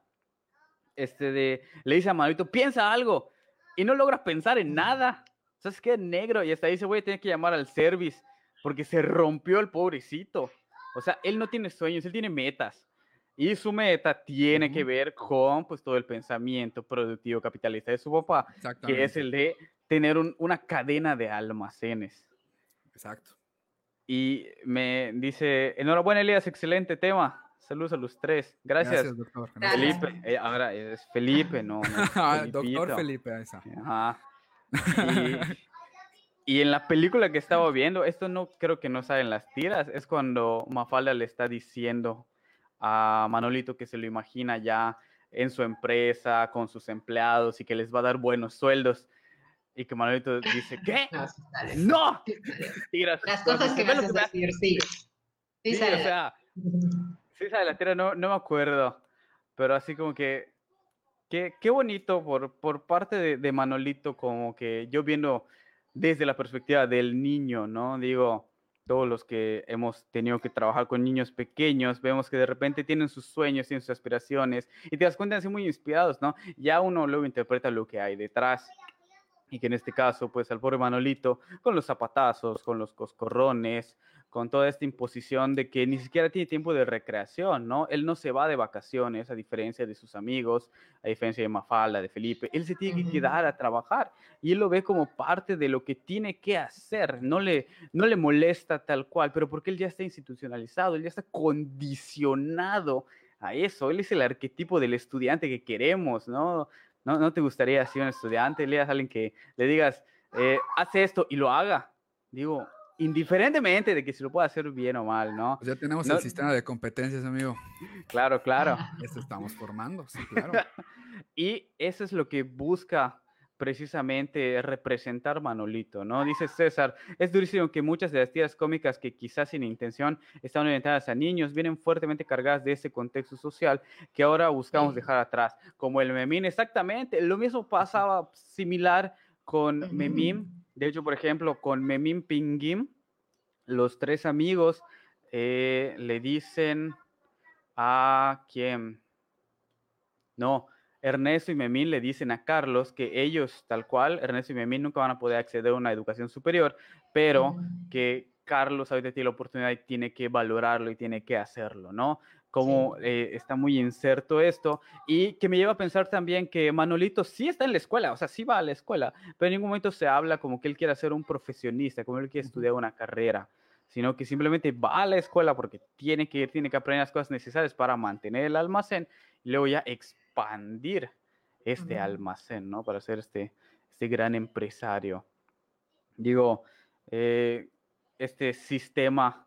Este de, le dice a Manolito, piensa algo, y no logra pensar en nada. O sea, es que negro, y hasta dice, voy a tener que llamar al service porque se rompió el pobrecito. O sea, él no tiene sueños, él tiene metas. Y su meta tiene que ver con pues, todo el pensamiento productivo capitalista de su papá, que es el de tener una cadena de almacenes. Exacto. Y me dice, enhorabuena Elías, excelente tema. Saludos a los tres. Gracias. doctor. Felipe, eh, ahora es Felipe, no. Ah, doctor Felipe, esa. Ajá. Y, y en la película que estaba viendo, esto no creo que no sale en las tiras, es cuando Mafalda le está diciendo a Manolito que se lo imagina ya en su empresa, con sus empleados y que les va a dar buenos sueldos. Y que Manolito dice, ¿qué? ¡No! Las cosas que me haces decir, sí. Sí, sale. o sea, sí sale la tira, no, no me acuerdo. Pero así como que, qué, qué bonito por, por parte de, de Manolito, como que yo viendo desde la perspectiva del niño, ¿no? Digo, todos los que hemos tenido que trabajar con niños pequeños, vemos que de repente tienen sus sueños, tienen sus aspiraciones y te das cuenta de ser muy inspirados, ¿no? Ya uno luego interpreta lo que hay detrás. y que en este caso, pues al pobre Manolito, con los zapatazos, con los coscorrones, con toda esta imposición de que ni siquiera tiene tiempo de recreación, ¿no? Él no se va de vacaciones, a diferencia de sus amigos, a diferencia de Mafalda, de Felipe, él se tiene que quedar a trabajar y él lo ve como parte de lo que tiene que hacer, no le, no le molesta tal cual, pero porque él ya está institucionalizado, él ya está condicionado a eso, él es el arquetipo del estudiante que queremos, ¿no? ¿No, no te gustaría ser un estudiante, leas a alguien que le digas, eh, hace esto y lo haga? Digo, indiferentemente de que se lo pueda hacer bien o mal, ¿no? Pues ya tenemos el sistema de competencias, amigo. Claro, claro. Esto estamos formando, sí, claro. y eso es lo que busca precisamente representar Manolito, ¿no? Dice César, es durísimo que muchas de las tiras cómicas que quizás sin intención están orientadas a niños vienen fuertemente cargadas de ese contexto social que ahora buscamos dejar atrás, como el Memín, exactamente, lo mismo pasaba similar con Memín, de hecho, por ejemplo, con Memín Pinguim, los tres amigos eh, le dicen a quién, no, Ernesto y Memín le dicen a Carlos que ellos, tal cual, Ernesto y Memín nunca van a poder acceder a una educación superior, pero que Carlos ahorita tiene la oportunidad y tiene que valorarlo y tiene que hacerlo, ¿no? Como eh, está muy inserto esto y que me lleva a pensar también que Manolito sí está en la escuela, o sea, sí va a la escuela, pero en ningún momento se habla como que él quiera ser un profesionista, como él quiere estudiar una carrera sino que simplemente va a la escuela porque tiene que ir, tiene que aprender las cosas necesarias para mantener el almacén y luego ya expandir este almacén, ¿no? Para ser este, este gran empresario. Digo, eh, este sistema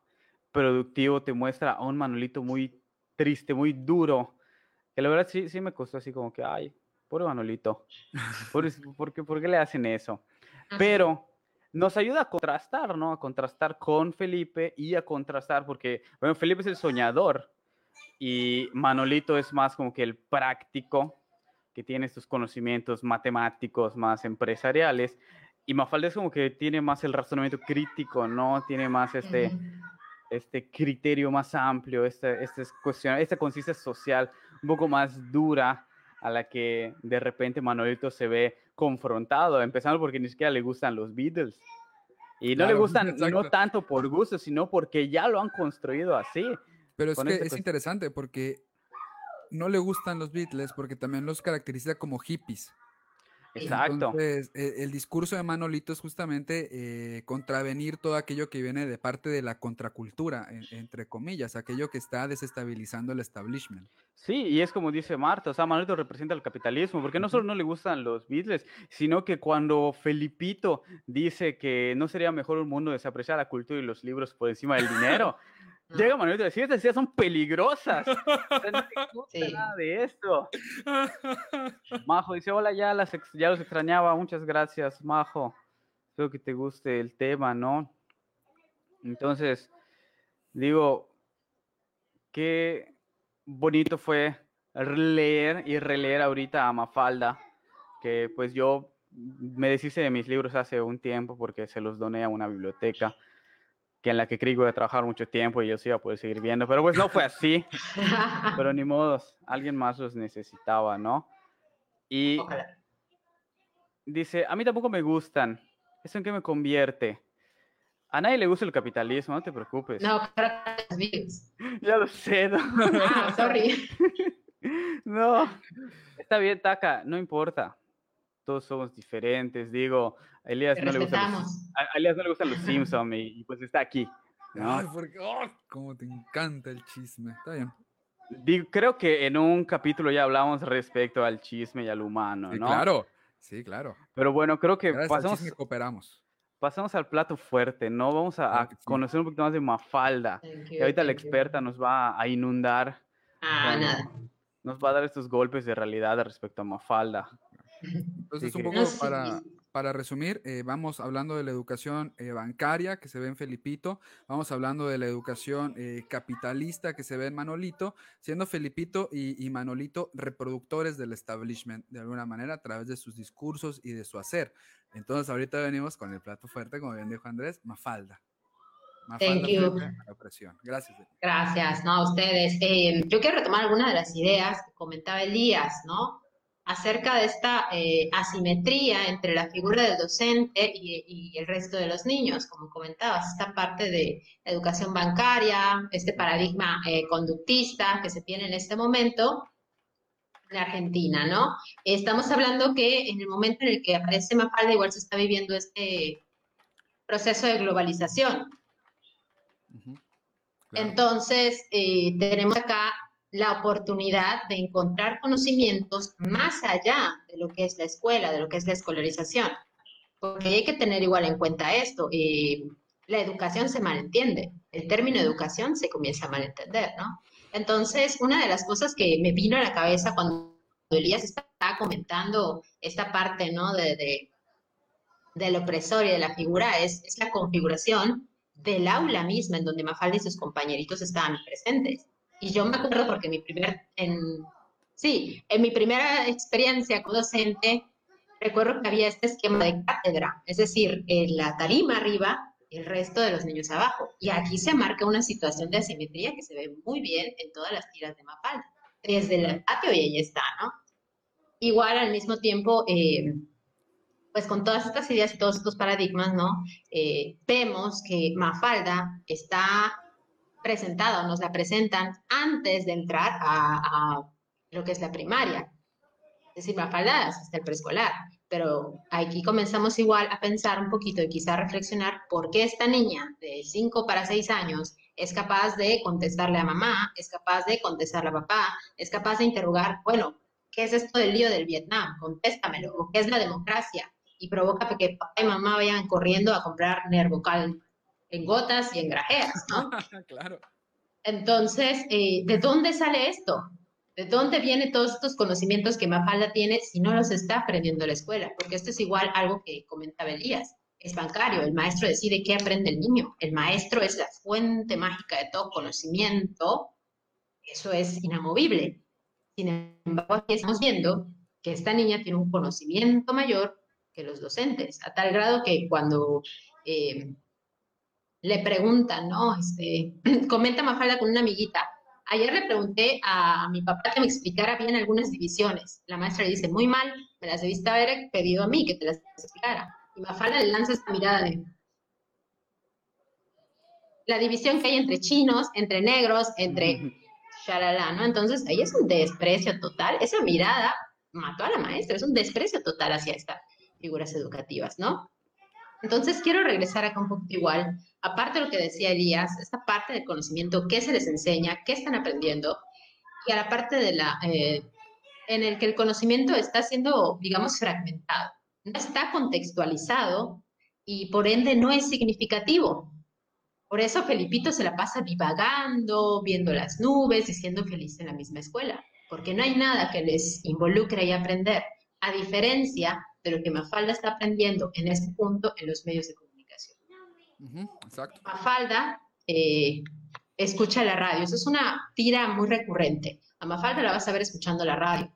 productivo te muestra a un Manolito muy triste, muy duro, que la verdad sí, sí me costó así como que, ay, pobre Manolito, ¿por, ¿por, qué, ¿por qué le hacen eso? Pero nos ayuda a contrastar, ¿no? A contrastar con Felipe y a contrastar, porque, bueno, Felipe es el soñador y Manolito es más como que el práctico, que tiene estos conocimientos matemáticos más empresariales, y Mafalda es como que tiene más el razonamiento crítico, ¿no? Tiene más este, este criterio más amplio, esta, esta, cuestión, esta conciencia social un poco más dura a la que de repente Manolito se ve confrontado, empezando porque ni siquiera le gustan los Beatles. Y no le gustan no tanto por gusto, sino porque ya lo han construido así. Pero es que este es interesante porque no le gustan los Beatles porque también los caracteriza como hippies. Exacto. Entonces, e, el, discurso de Manolito es justamente eh, contravenir todo aquello que viene de parte de la contracultura, entre comillas, aquello que está desestabilizando el establishment. Sí, y es como dice Marta, o sea, Manolito representa el capitalismo, porque no solo no le gustan los Beatles, sino que cuando Felipito dice que no sería mejor un mundo desapreciar la cultura y los libros por encima del dinero, Llega Manuel y dice, estas ideas son peligrosas. no te nada de esto. Majo dice, hola, ya, las ya los extrañaba. Muchas gracias, Majo. Espero que te guste el tema, ¿no? Entonces, digo, qué bonito fue leer y releer ahorita a Mafalda, que pues yo me deshice de mis libros hace un tiempo porque se los doné a una biblioteca que en la que creí que iba a trabajar mucho tiempo y yo sí iba a poder seguir viendo, pero pues no fue así. pero ni modos, alguien más los necesitaba, ¿no? Y dice, a mí tampoco me gustan, ¿eso en qué me convierte? A nadie le gusta el capitalismo, no te preocupes. No, claro, vivos. Ya lo sé. No, ah, sorry. no, está bien, Taka, no importa. Todos somos diferentes, digo, a Elías, no le, gustan los, no le gustan los Simpsons y, pues está aquí. Ay, porque, oh, cómo te encanta el chisme. Está bien. Digo, creo que en un capítulo ya hablamos respecto al chisme y al humano, ¿no? claro, sí, claro. Pero bueno, creo que pasamos, al cooperamos. pasamos al plato fuerte, ¿no? Vamos a, conocer un poquito más de Mafalda. y ahorita la experta nos va a inundar. Ah, nada. Nos va a dar estos golpes de realidad respecto a Mafalda. Entonces, un poco para, para resumir, eh, vamos hablando de la educación eh, bancaria que se ve en Felipito, vamos hablando de la educación eh, capitalista que se ve en Manolito, siendo Felipito y, Manolito reproductores del establishment de alguna manera a través de sus discursos y de su hacer. Entonces, ahorita venimos con el plato fuerte, como bien dijo Andrés, Mafalda. Mafalda Thank you. Gracias. Gracias, no, a ustedes. yo quiero retomar algunas de las ideas que comentaba Elías, ¿no? Acerca de esta eh, asimetría entre la figura del docente y, el resto de los niños, como comentabas, esta parte de educación bancaria, este paradigma eh, conductista que se tiene en este momento en Argentina, ¿no? Estamos hablando que en el momento en el que aparece Mafalda, igual se está viviendo este proceso de globalización. Entonces, eh, tenemos acá la oportunidad de encontrar conocimientos más allá de lo que es la escuela, de lo que es la escolarización. Porque hay que tener igual en cuenta esto. Eh, la educación se malentiende. El término educación se comienza a malentender, ¿no? Entonces, una de las cosas que me vino a la cabeza cuando Elías estaba comentando esta parte, ¿no? De, de del opresor y de la figura es la configuración del aula misma en donde Mafalda y sus compañeritos estaban presentes. Y yo me acuerdo porque mi primer, en, sí, en mi primera experiencia como docente, recuerdo que había este esquema de cátedra, es decir, en la tarima arriba y el resto de los niños abajo. Y aquí se marca una situación de asimetría que se ve muy bien en todas las tiras de Mafalda. Desde el patio y ahí está, ¿no? Igual al mismo tiempo, eh, pues con todas estas ideas y todos estos paradigmas, ¿no? Eh, vemos que Mafalda está presentado, nos la presentan antes de entrar a, lo que es la primaria. Es decir, Mafalda hasta el preescolar. Pero aquí comenzamos igual a pensar un poquito y quizá reflexionar por qué esta niña de 5 para 6 años es capaz de contestarle a mamá, es capaz de contestarle a papá, es capaz de interrogar, bueno, ¿qué es esto del lío del Vietnam? Contéstamelo. ¿O qué es la democracia? Y provoca que papá y mamá vayan corriendo a comprar nervocal en gotas y en grajeas, ¿no? claro. Entonces, eh, ¿de dónde sale esto? ¿De dónde vienen todos estos conocimientos que Mafalda tiene si no los está aprendiendo en la escuela? Porque esto es igual algo que comentaba Elías. Es bancario, el maestro decide qué aprende el niño. El maestro es la fuente mágica de todo conocimiento. Eso es inamovible. Sin embargo, aquí estamos viendo que esta niña tiene un conocimiento mayor que los docentes, a tal grado que cuando eh, le preguntan, ¿no? Este, comenta Mafalda con una amiguita. Ayer le pregunté a mi papá que me explicara bien algunas divisiones. La maestra le dice, muy mal, me las debiste haber pedido a mí que te las explicara. Y Mafalda le lanza esta mirada de la división que hay entre chinos, entre negros, entre shalala, ¿no? Entonces ahí es un desprecio total. Esa mirada mató a la maestra, es un desprecio total hacia estas figuras educativas, ¿no? Entonces quiero regresar acá un poquito igual aparte de lo que decía Elías, esta parte del conocimiento, qué se les enseña, qué están aprendiendo, y a la parte de la, eh, en el que el conocimiento está siendo, digamos, fragmentado, no está contextualizado y por ende no es significativo. Por eso Felipito se la pasa divagando, viendo las nubes y siendo feliz en la misma escuela, porque no hay nada que les involucre y aprender, a diferencia de lo que Mafalda está aprendiendo en este punto en los medios de comunicación exacto. Mafalda eh, escucha la radio. Eso es una tira muy recurrente. A Mafalda la vas a ver escuchando la radio.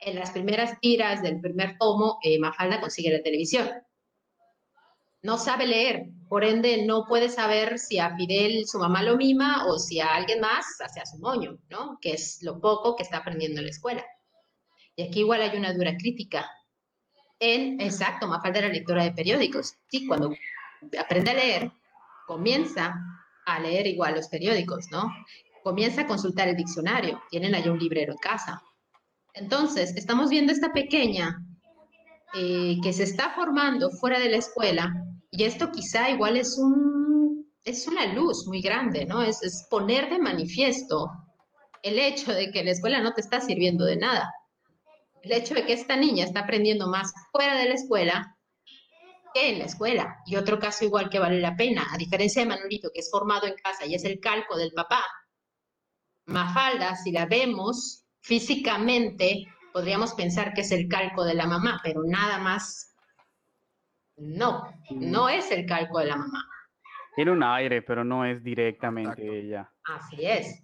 En las primeras tiras del primer tomo, eh, Mafalda consigue la televisión. No sabe leer, por ende no puede saber si a Fidel su mamá lo mima o si a alguien más hacia su moño, ¿no? Que es lo poco que está aprendiendo en la escuela. Y aquí igual hay una dura crítica. Exacto, Mafalda era lectora de periódicos. Sí, cuando aprende a leer, comienza a leer igual los periódicos, ¿no? Comienza a consultar el diccionario, tienen allá un librero en casa. Entonces, estamos viendo esta pequeña eh, que se está formando fuera de la escuela y esto quizá igual es, un, es una luz muy grande, ¿no? Es, es poner de manifiesto el hecho de que la escuela no te está sirviendo de nada. El hecho de que esta niña está aprendiendo más fuera de la escuela en la escuela. Y otro caso igual que vale la pena, a diferencia de Manolito, que es formado en casa y es el calco del papá, Mafalda, si la vemos físicamente, podríamos pensar que es el calco de la mamá, pero nada más. No, no es el calco de la mamá. Tiene un aire, pero no es directamente ella. Así es.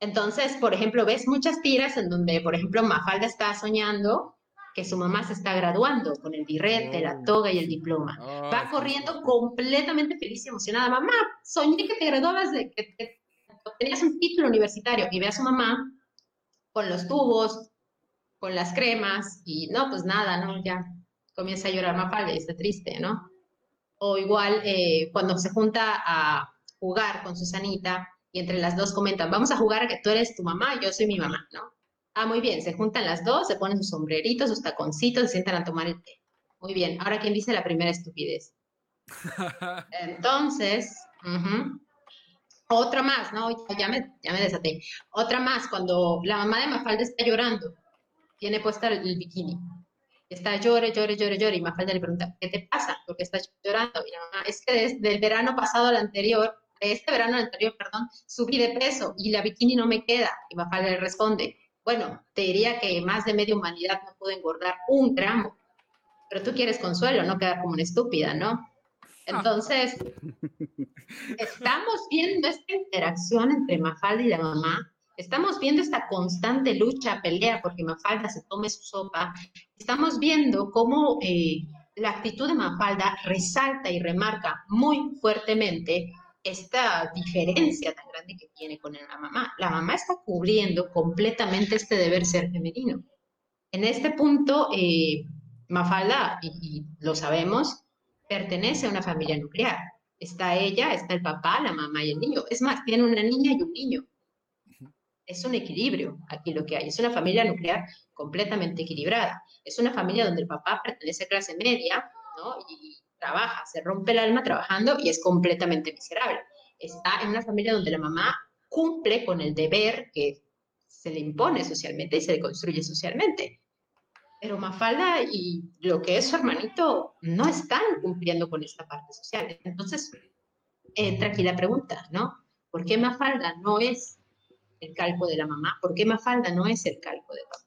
Entonces, por ejemplo, ves muchas tiras en donde, por ejemplo, Mafalda está soñando que su mamá se está graduando con el birrete, la oh, toga y el diploma. Ah, Va corriendo completamente feliz y emocionada. Mamá, soñé que te graduabas, de que, tenías un título universitario. Y ve a su mamá con los tubos, con las cremas y no, pues nada, ¿no? Ya comienza a llorar Mafalda y está triste, ¿no? O igual eh, cuando se junta a jugar con Susanita y entre las dos comentan, vamos a jugar a que tú eres tu mamá, yo soy mi mamá, ¿no? Ah, muy bien, se juntan las dos, se ponen sus sombreritos, sus taconcitos, se sientan a tomar el té. Muy bien, ahora ¿quién dice la primera estupidez? Entonces, otra más, ¿no? Ya me, ya me desaté. Otra más, cuando la mamá de Mafalda está llorando, tiene puesta el, bikini. Está llore, llore, llore, llore. Y Mafalda le pregunta, ¿qué te pasa? ¿Por qué estás llorando? Y la mamá, es que desde el verano pasado al anterior, de este verano anterior, perdón, subí de peso y la bikini no me queda. Y Mafalda le responde, bueno, te diría que más de media humanidad no puede engordar un gramo. Pero tú quieres consuelo, no quedar como una estúpida, ¿no? Entonces, estamos viendo esta interacción entre Mafalda y la mamá, estamos viendo esta constante lucha, pelea porque Mafalda se tome su sopa, estamos viendo cómo eh, la actitud de Mafalda resalta y remarca muy fuertemente esta diferencia tan grande que tiene con la mamá. La mamá está cubriendo completamente este deber ser femenino. En este punto, eh, Mafalda, y lo sabemos, pertenece a una familia nuclear. Está ella, está el papá, la mamá y el niño. Es más, tiene una niña y un niño. Es un equilibrio aquí lo que hay. Es una familia nuclear completamente equilibrada. Es una familia donde el papá pertenece a clase media, ¿no? Y trabaja, se rompe el alma trabajando y es completamente miserable. Está en una familia donde la mamá cumple con el deber que se le impone socialmente y se le construye socialmente. Pero Mafalda y lo que es su hermanito no están cumpliendo con esta parte social. Entonces, entra aquí la pregunta, ¿no? ¿Por qué Mafalda no es el calco de la mamá? ¿Por qué Mafalda no es el calco de papá?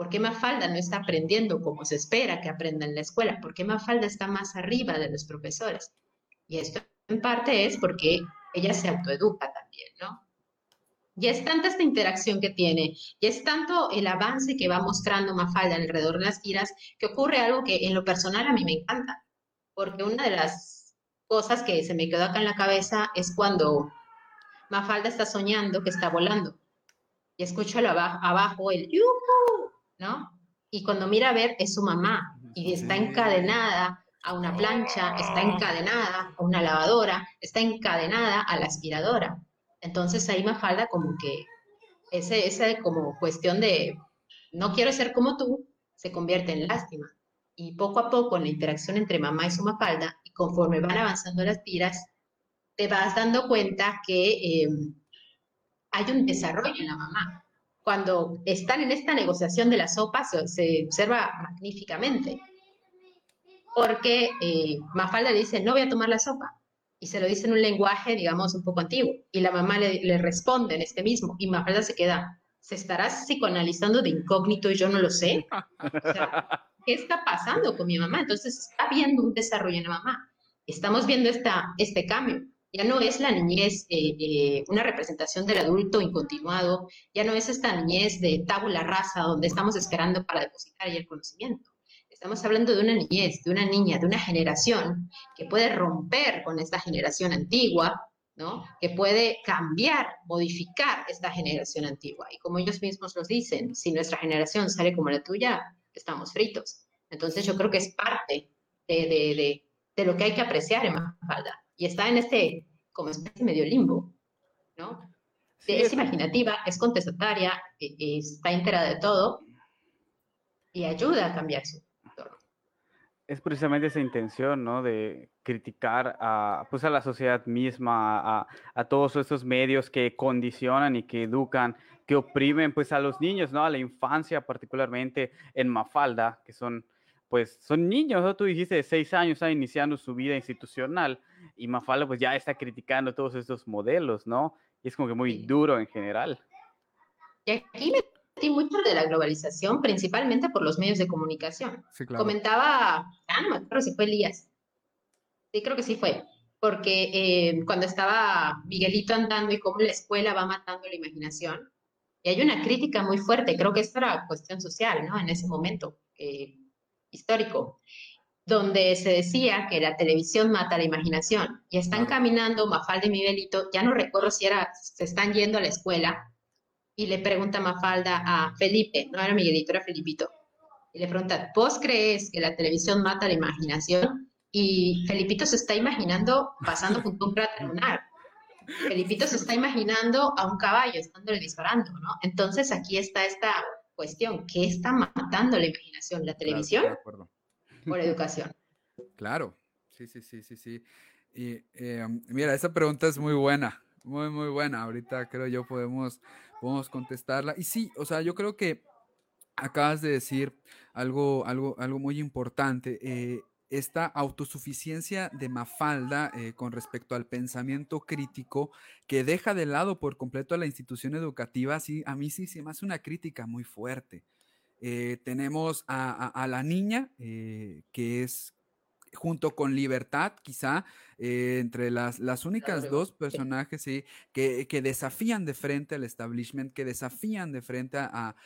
¿Por qué Mafalda no está aprendiendo como se espera que aprenda en la escuela? ¿Por qué Mafalda está más arriba de los profesores? Y esto en parte es porque ella se autoeduca también, ¿no? Y es tanta esta interacción que tiene, y es tanto el avance que va mostrando Mafalda alrededor de las tiras, que ocurre algo que en lo personal a mí me encanta, porque una de las cosas que se me quedó acá en la cabeza es cuando Mafalda está soñando que está volando, y escucho abajo, abajo el ¿no? Y cuando mira a ver es su mamá, y está encadenada a una plancha, está encadenada a una lavadora, está encadenada a la aspiradora. Entonces ahí Mafalda como que ese, esa como cuestión de no quiero ser como tú se convierte en lástima. Y poco a poco en la interacción entre mamá y su Mafalda, y conforme van avanzando las tiras, te vas dando cuenta que em, hay un desarrollo en la mamá. Cuando están en esta negociación de la sopa, se, observa magníficamente. Porque eh, Mafalda le dice, no voy a tomar la sopa y se lo dice en un lenguaje, digamos, un poco antiguo. Y la mamá le, responde en este mismo. Y Mafalda se queda, ¿se estará psicoanalizando de incógnito y yo no lo sé? O sea, ¿qué está pasando con mi mamá? Entonces está viendo un desarrollo en la mamá. Estamos viendo esta, este cambio. Ya no es la niñez una representación del adulto incontinuado, ya no es esta niñez de tabula rasa donde estamos esperando para depositar ahí el conocimiento Estamos hablando de una niñez, de una niña, de una generación que puede romper con esta generación antigua, ¿no? Que puede cambiar, modificar esta generación antigua. Y como ellos mismos nos dicen, si nuestra generación sale como la tuya, estamos fritos. Entonces yo creo que es parte de, lo que hay que apreciar en Mafalda. Y está en este, como especie medio limbo, ¿no? es imaginativa, es contestataria, e, está enterada de todo y ayuda a cambiar su, es precisamente esa intención, ¿no? De criticar a, pues a la sociedad misma, a, todos esos medios que condicionan y que educan, que oprimen pues a los niños, ¿no? A la infancia, particularmente en Mafalda, que son, pues, son niños, ¿no? Tú dijiste de seis años, están iniciando su vida institucional y Mafalda pues ya está criticando todos estos modelos, ¿no? Y es como que muy duro en general. Y aquí me mucho de la globalización, principalmente por los medios de comunicación. Comentaba, ah, no me acuerdo si fue Elías. Sí, creo que sí fue. Porque eh, cuando estaba Miguelito andando y cómo la escuela va matando la imaginación, y hay una crítica muy fuerte, creo que esto era cuestión social, ¿no? En ese momento eh, histórico, donde se decía que la televisión mata la imaginación. Y están caminando Mafalda y Miguelito, ya no recuerdo si era, se están yendo a la escuela, y le pregunta Mafalda a Felipe, no era Miguelito, era Felipito, y le pregunta, ¿vos crees que la televisión mata la imaginación? Y Felipito se está imaginando pasando junto a un cráter lunar. Felipito se está imaginando a un caballo estándole disparando, ¿no? Entonces aquí está esta cuestión, ¿qué está matando la imaginación? ¿La televisión la educación? Claro, sí, sí, sí, sí, sí. Y eh, mira, esa pregunta es muy buena, muy, muy buena. Ahorita creo yo podemos, podemos contestarla. Y sí, o sea, yo creo que acabas de decir algo, algo, algo muy importante. Eh, esta autosuficiencia de Mafalda eh, con respecto al pensamiento crítico que deja de lado por completo a la institución educativa, sí, a mí sí se me hace una crítica muy fuerte. Eh, tenemos a, la niña, que es junto con Libertad, quizá, entre las, las únicas dos personajes sí, que, que, desafían de frente al establishment, que desafían de frente a,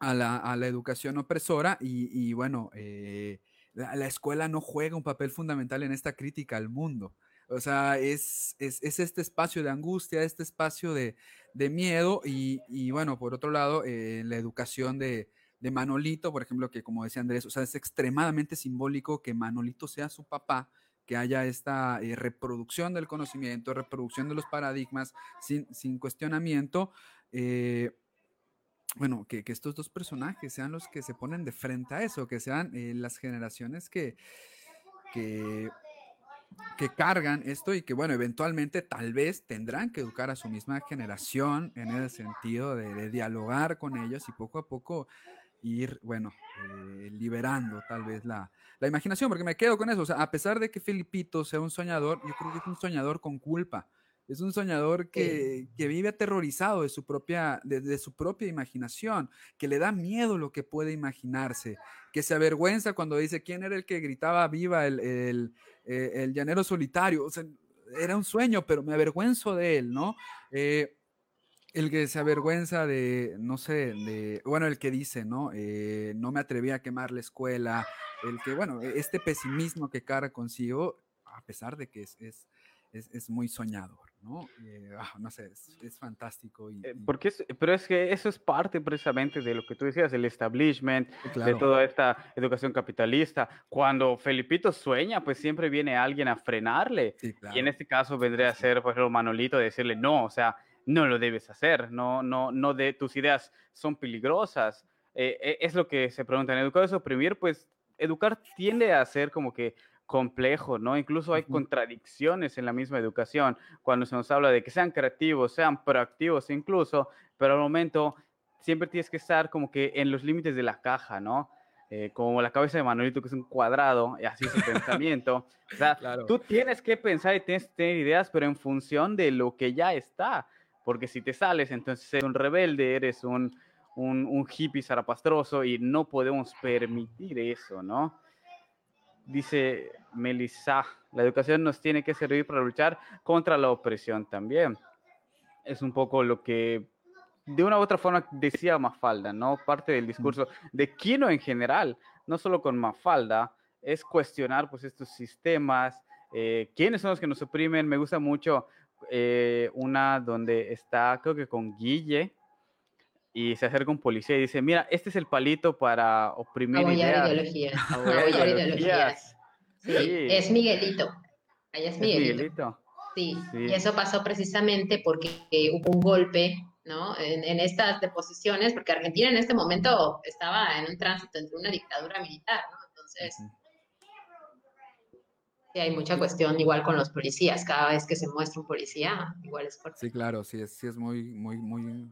a la, educación opresora y, bueno, eh, la, escuela no juega un papel fundamental en esta crítica al mundo. O sea, es, es, este espacio de angustia, este espacio de, miedo y, bueno, por otro lado, eh, la educación de, Manolito, por ejemplo, que como decía Andrés, o sea, es extremadamente simbólico que Manolito sea su papá, que haya esta eh, reproducción del conocimiento, reproducción de los paradigmas sin, sin cuestionamiento bueno, que, estos dos personajes sean los que se ponen de frente a eso, que sean eh, las generaciones que, que, cargan esto y que, bueno, eventualmente tal vez tendrán que educar a su misma generación en el sentido de, dialogar con ellos y poco a poco ir, bueno, eh, liberando tal vez la, la, imaginación, porque me quedo con eso, o sea, a pesar de que Filipito sea un soñador, yo creo que es un soñador con culpa es un soñador que, vive aterrorizado de su, propia, de, su propia imaginación, que le da miedo lo que puede imaginarse, que se avergüenza cuando dice quién era el que gritaba viva el, el, eh, llanero solitario. O sea, era un sueño, pero me avergüenzo de él, ¿no? Eh, el que se avergüenza de, no sé, de, bueno, el que dice, ¿no? Eh, no me atreví a quemar la escuela, el que, bueno, este pesimismo que carga consigo, a pesar de que es, es, es muy soñador. ¿No? Eh, ah, no sé, es, fantástico. Eh, porque pero es que eso es parte precisamente de lo que tú decías, el establishment, de toda esta educación capitalista. Cuando Felipito sueña, pues siempre viene alguien a frenarle. Y en este caso vendría a ser, por ejemplo, Manolito, decirle, no, o sea, no lo debes hacer, no, no, no de tus ideas son peligrosas. Eh, es lo que se pregunta en educar es oprimir, pues educar tiende a ser como que complejo, ¿no? Incluso hay contradicciones en la misma educación cuando se nos habla de que sean creativos, sean proactivos incluso, pero al momento siempre tienes que estar como que en los límites de la caja, ¿no? Eh, como la cabeza de Manolito, que es un cuadrado, y así es el pensamiento. O sea, tú tienes que pensar y tienes que tener ideas, pero en función de lo que ya está. Porque si te sales, entonces eres un rebelde, eres un, un, un hippie zarapastroso y no podemos permitir eso, ¿no? Dice Melissa, la educación nos tiene que servir para luchar contra la opresión también. Es un poco lo que de una u otra forma decía Mafalda, ¿no? Parte del discurso de Kino en general, no solo con Mafalda, es cuestionar pues estos sistemas, eh, quiénes son los que nos oprimen. Me gusta mucho eh, una donde está, creo que con Guille, y se acerca un policía y dice, mira, este es el palito para oprimir ideas. ideologías. ideologías. Sí, es Miguelito. Allá es Miguelito. Sí. y eso pasó precisamente porque hubo un golpe, ¿no? En, estas deposiciones, porque Argentina en este momento estaba en un tránsito entre una dictadura militar, ¿no? Entonces, sí hay mucha cuestión igual con los policías. Cada vez que se muestra un policía, igual es fuerte. Sí, claro, sí es, sí es muy, muy, muy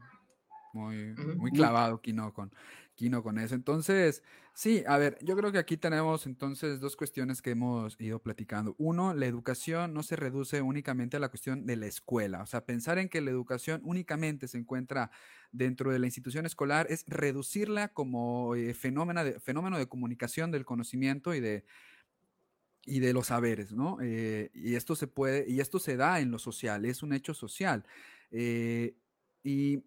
muy, muy clavado Kino con, Kino con eso. Entonces, sí, a ver, yo creo que aquí tenemos entonces dos cuestiones que hemos ido platicando. Uno, la educación no se reduce únicamente a la cuestión de la escuela. O sea, pensar en que la educación únicamente se encuentra dentro de la institución escolar es reducirla como eh, fenómeno, de, fenómeno de comunicación del conocimiento y de y de los saberes, ¿no? Eh, y esto se puede, y esto se da en lo social, es un hecho social. Eh, y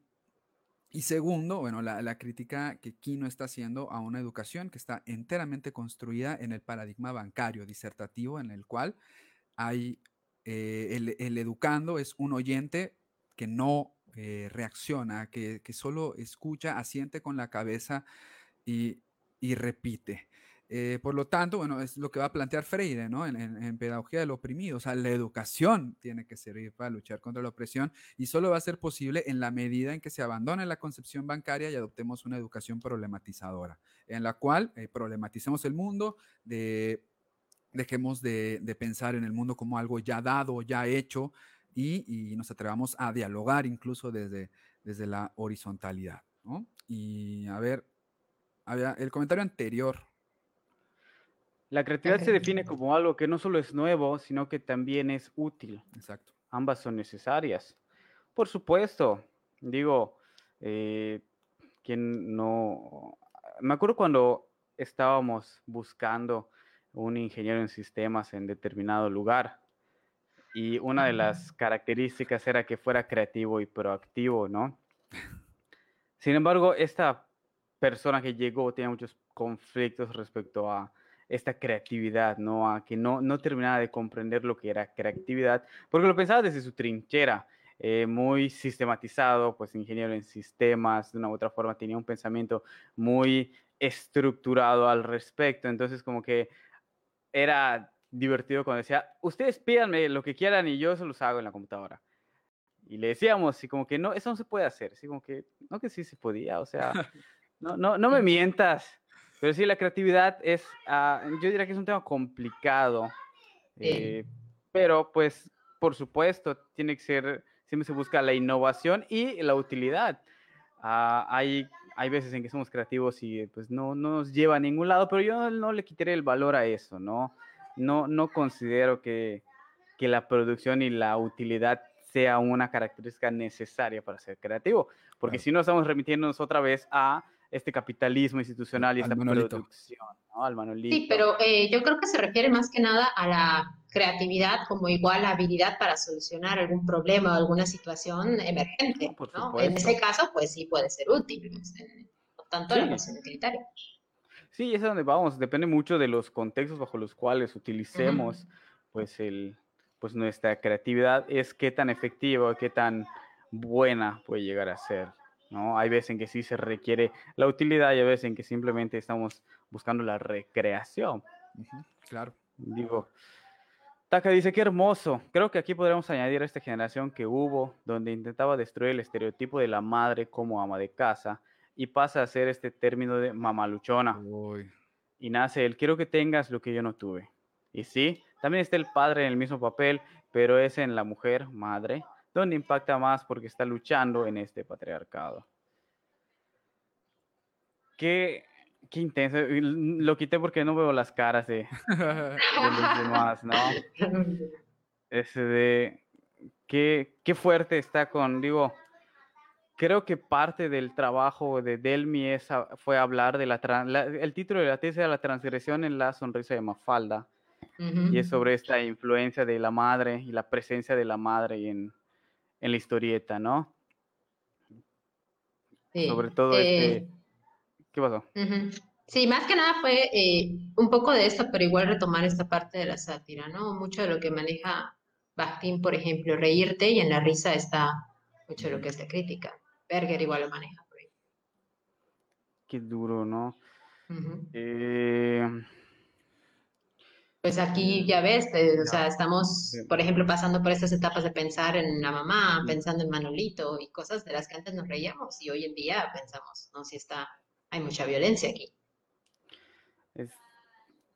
y segundo, bueno, la, crítica que Kino está haciendo a una educación que está enteramente construida en el paradigma bancario disertativo, en el cual hay eh, el, educando es un oyente que no eh, reacciona, que, solo escucha, asiente con la cabeza y, repite. Eh, por lo tanto, bueno, es lo que va a plantear Freire, ¿no? En, Pedagogía del Oprimido. O sea, la educación tiene que servir para luchar contra la opresión y solo va a ser posible en la medida en que se abandone la concepción bancaria y adoptemos una educación problematizadora, en la cual eh, problematicemos el mundo, de, dejemos de, de pensar en el mundo como algo ya dado, ya hecho, y, nos atrevamos a dialogar incluso desde, desde la horizontalidad. ¿no? Y a ver, había el comentario anterior. La creatividad se define como algo que no solo es nuevo, sino que también es útil. Exacto. Ambas son necesarias. Por supuesto, digo, eh, quien no... Me acuerdo cuando estábamos buscando un ingeniero en sistemas en determinado lugar y una de las características era que fuera creativo y proactivo, ¿no? Sin embargo, esta persona que llegó tenía muchos conflictos respecto a esta creatividad, ¿no? A que no, no terminaba de comprender lo que era creatividad, porque lo pensaba desde su trinchera, eh, muy sistematizado, pues ingeniero en sistemas, de una u otra forma tenía un pensamiento muy estructurado al respecto, entonces como que era divertido cuando decía, ustedes pídanme lo que quieran y yo se los hago en la computadora. Y le decíamos, y como que no, eso no se puede hacer, así como que, no que sí se podía, o sea, no, no, no me mientas, pero sí, la creatividad es, ah, yo diría que es un tema complicado, eh, pero pues, por supuesto, tiene que ser, siempre se busca la innovación y la utilidad. Ah, hay, hay veces en que somos creativos y pues no, no nos lleva a ningún lado, pero yo no le quitaré el valor a eso, ¿no? no, no considero que, la producción y la utilidad sea una característica necesaria para ser creativo, porque si no estamos remitiéndonos otra vez a este capitalismo institucional y esta producción, al monolito. Sí, pero eh, yo creo que se refiere más que nada a la creatividad como igual habilidad para solucionar algún problema o alguna situación emergente. En ese caso, pues sí puede ser útil, no tanto la noción utilitaria. Sí, es a donde vamos. Depende mucho de los contextos bajo los cuales utilicemos, pues, el, pues nuestra creatividad es qué tan efectiva, qué tan buena puede llegar a ser. ¿No? Hay veces en que sí se requiere la utilidad y hay veces en que simplemente estamos buscando la recreación. claro. Digo, Taka dice, qué hermoso. Creo que aquí podríamos añadir a esta generación que hubo, donde intentaba destruir el estereotipo de la madre como ama de casa y pasa a ser este término de mamaluchona. Y nace el quiero que tengas lo que yo no tuve. Y sí, también está el padre en el mismo papel, pero es en la mujer, madre, donde impacta más porque está luchando en este patriarcado. Qué, qué intenso. Lo quité porque no veo las caras de, los demás, ¿no? Ese de qué, qué fuerte está con, digo, creo que parte del trabajo de Delmi es, fue hablar de la, el título de la tesis era la transgresión en la sonrisa de Mafalda y es sobre esta influencia de la madre y la presencia de la madre en, en la historieta, ¿no? Sobre todo este... ¿Qué pasó? Sí, más que nada fue eh, un poco de esto, pero igual retomar esta parte de la sátira, ¿no? Mucho de lo que maneja Bakhtin, por ejemplo, reírte y en la risa está mucho de lo que es la crítica. Berger igual lo maneja por ahí. Qué duro, ¿no? Eh, pues aquí ya ves, eh, o sea, estamos, por ejemplo, pasando por estas etapas de pensar en la mamá, pensando en Manolito y cosas de las que antes nos reíamos y hoy en día pensamos, no, si está, hay mucha violencia aquí.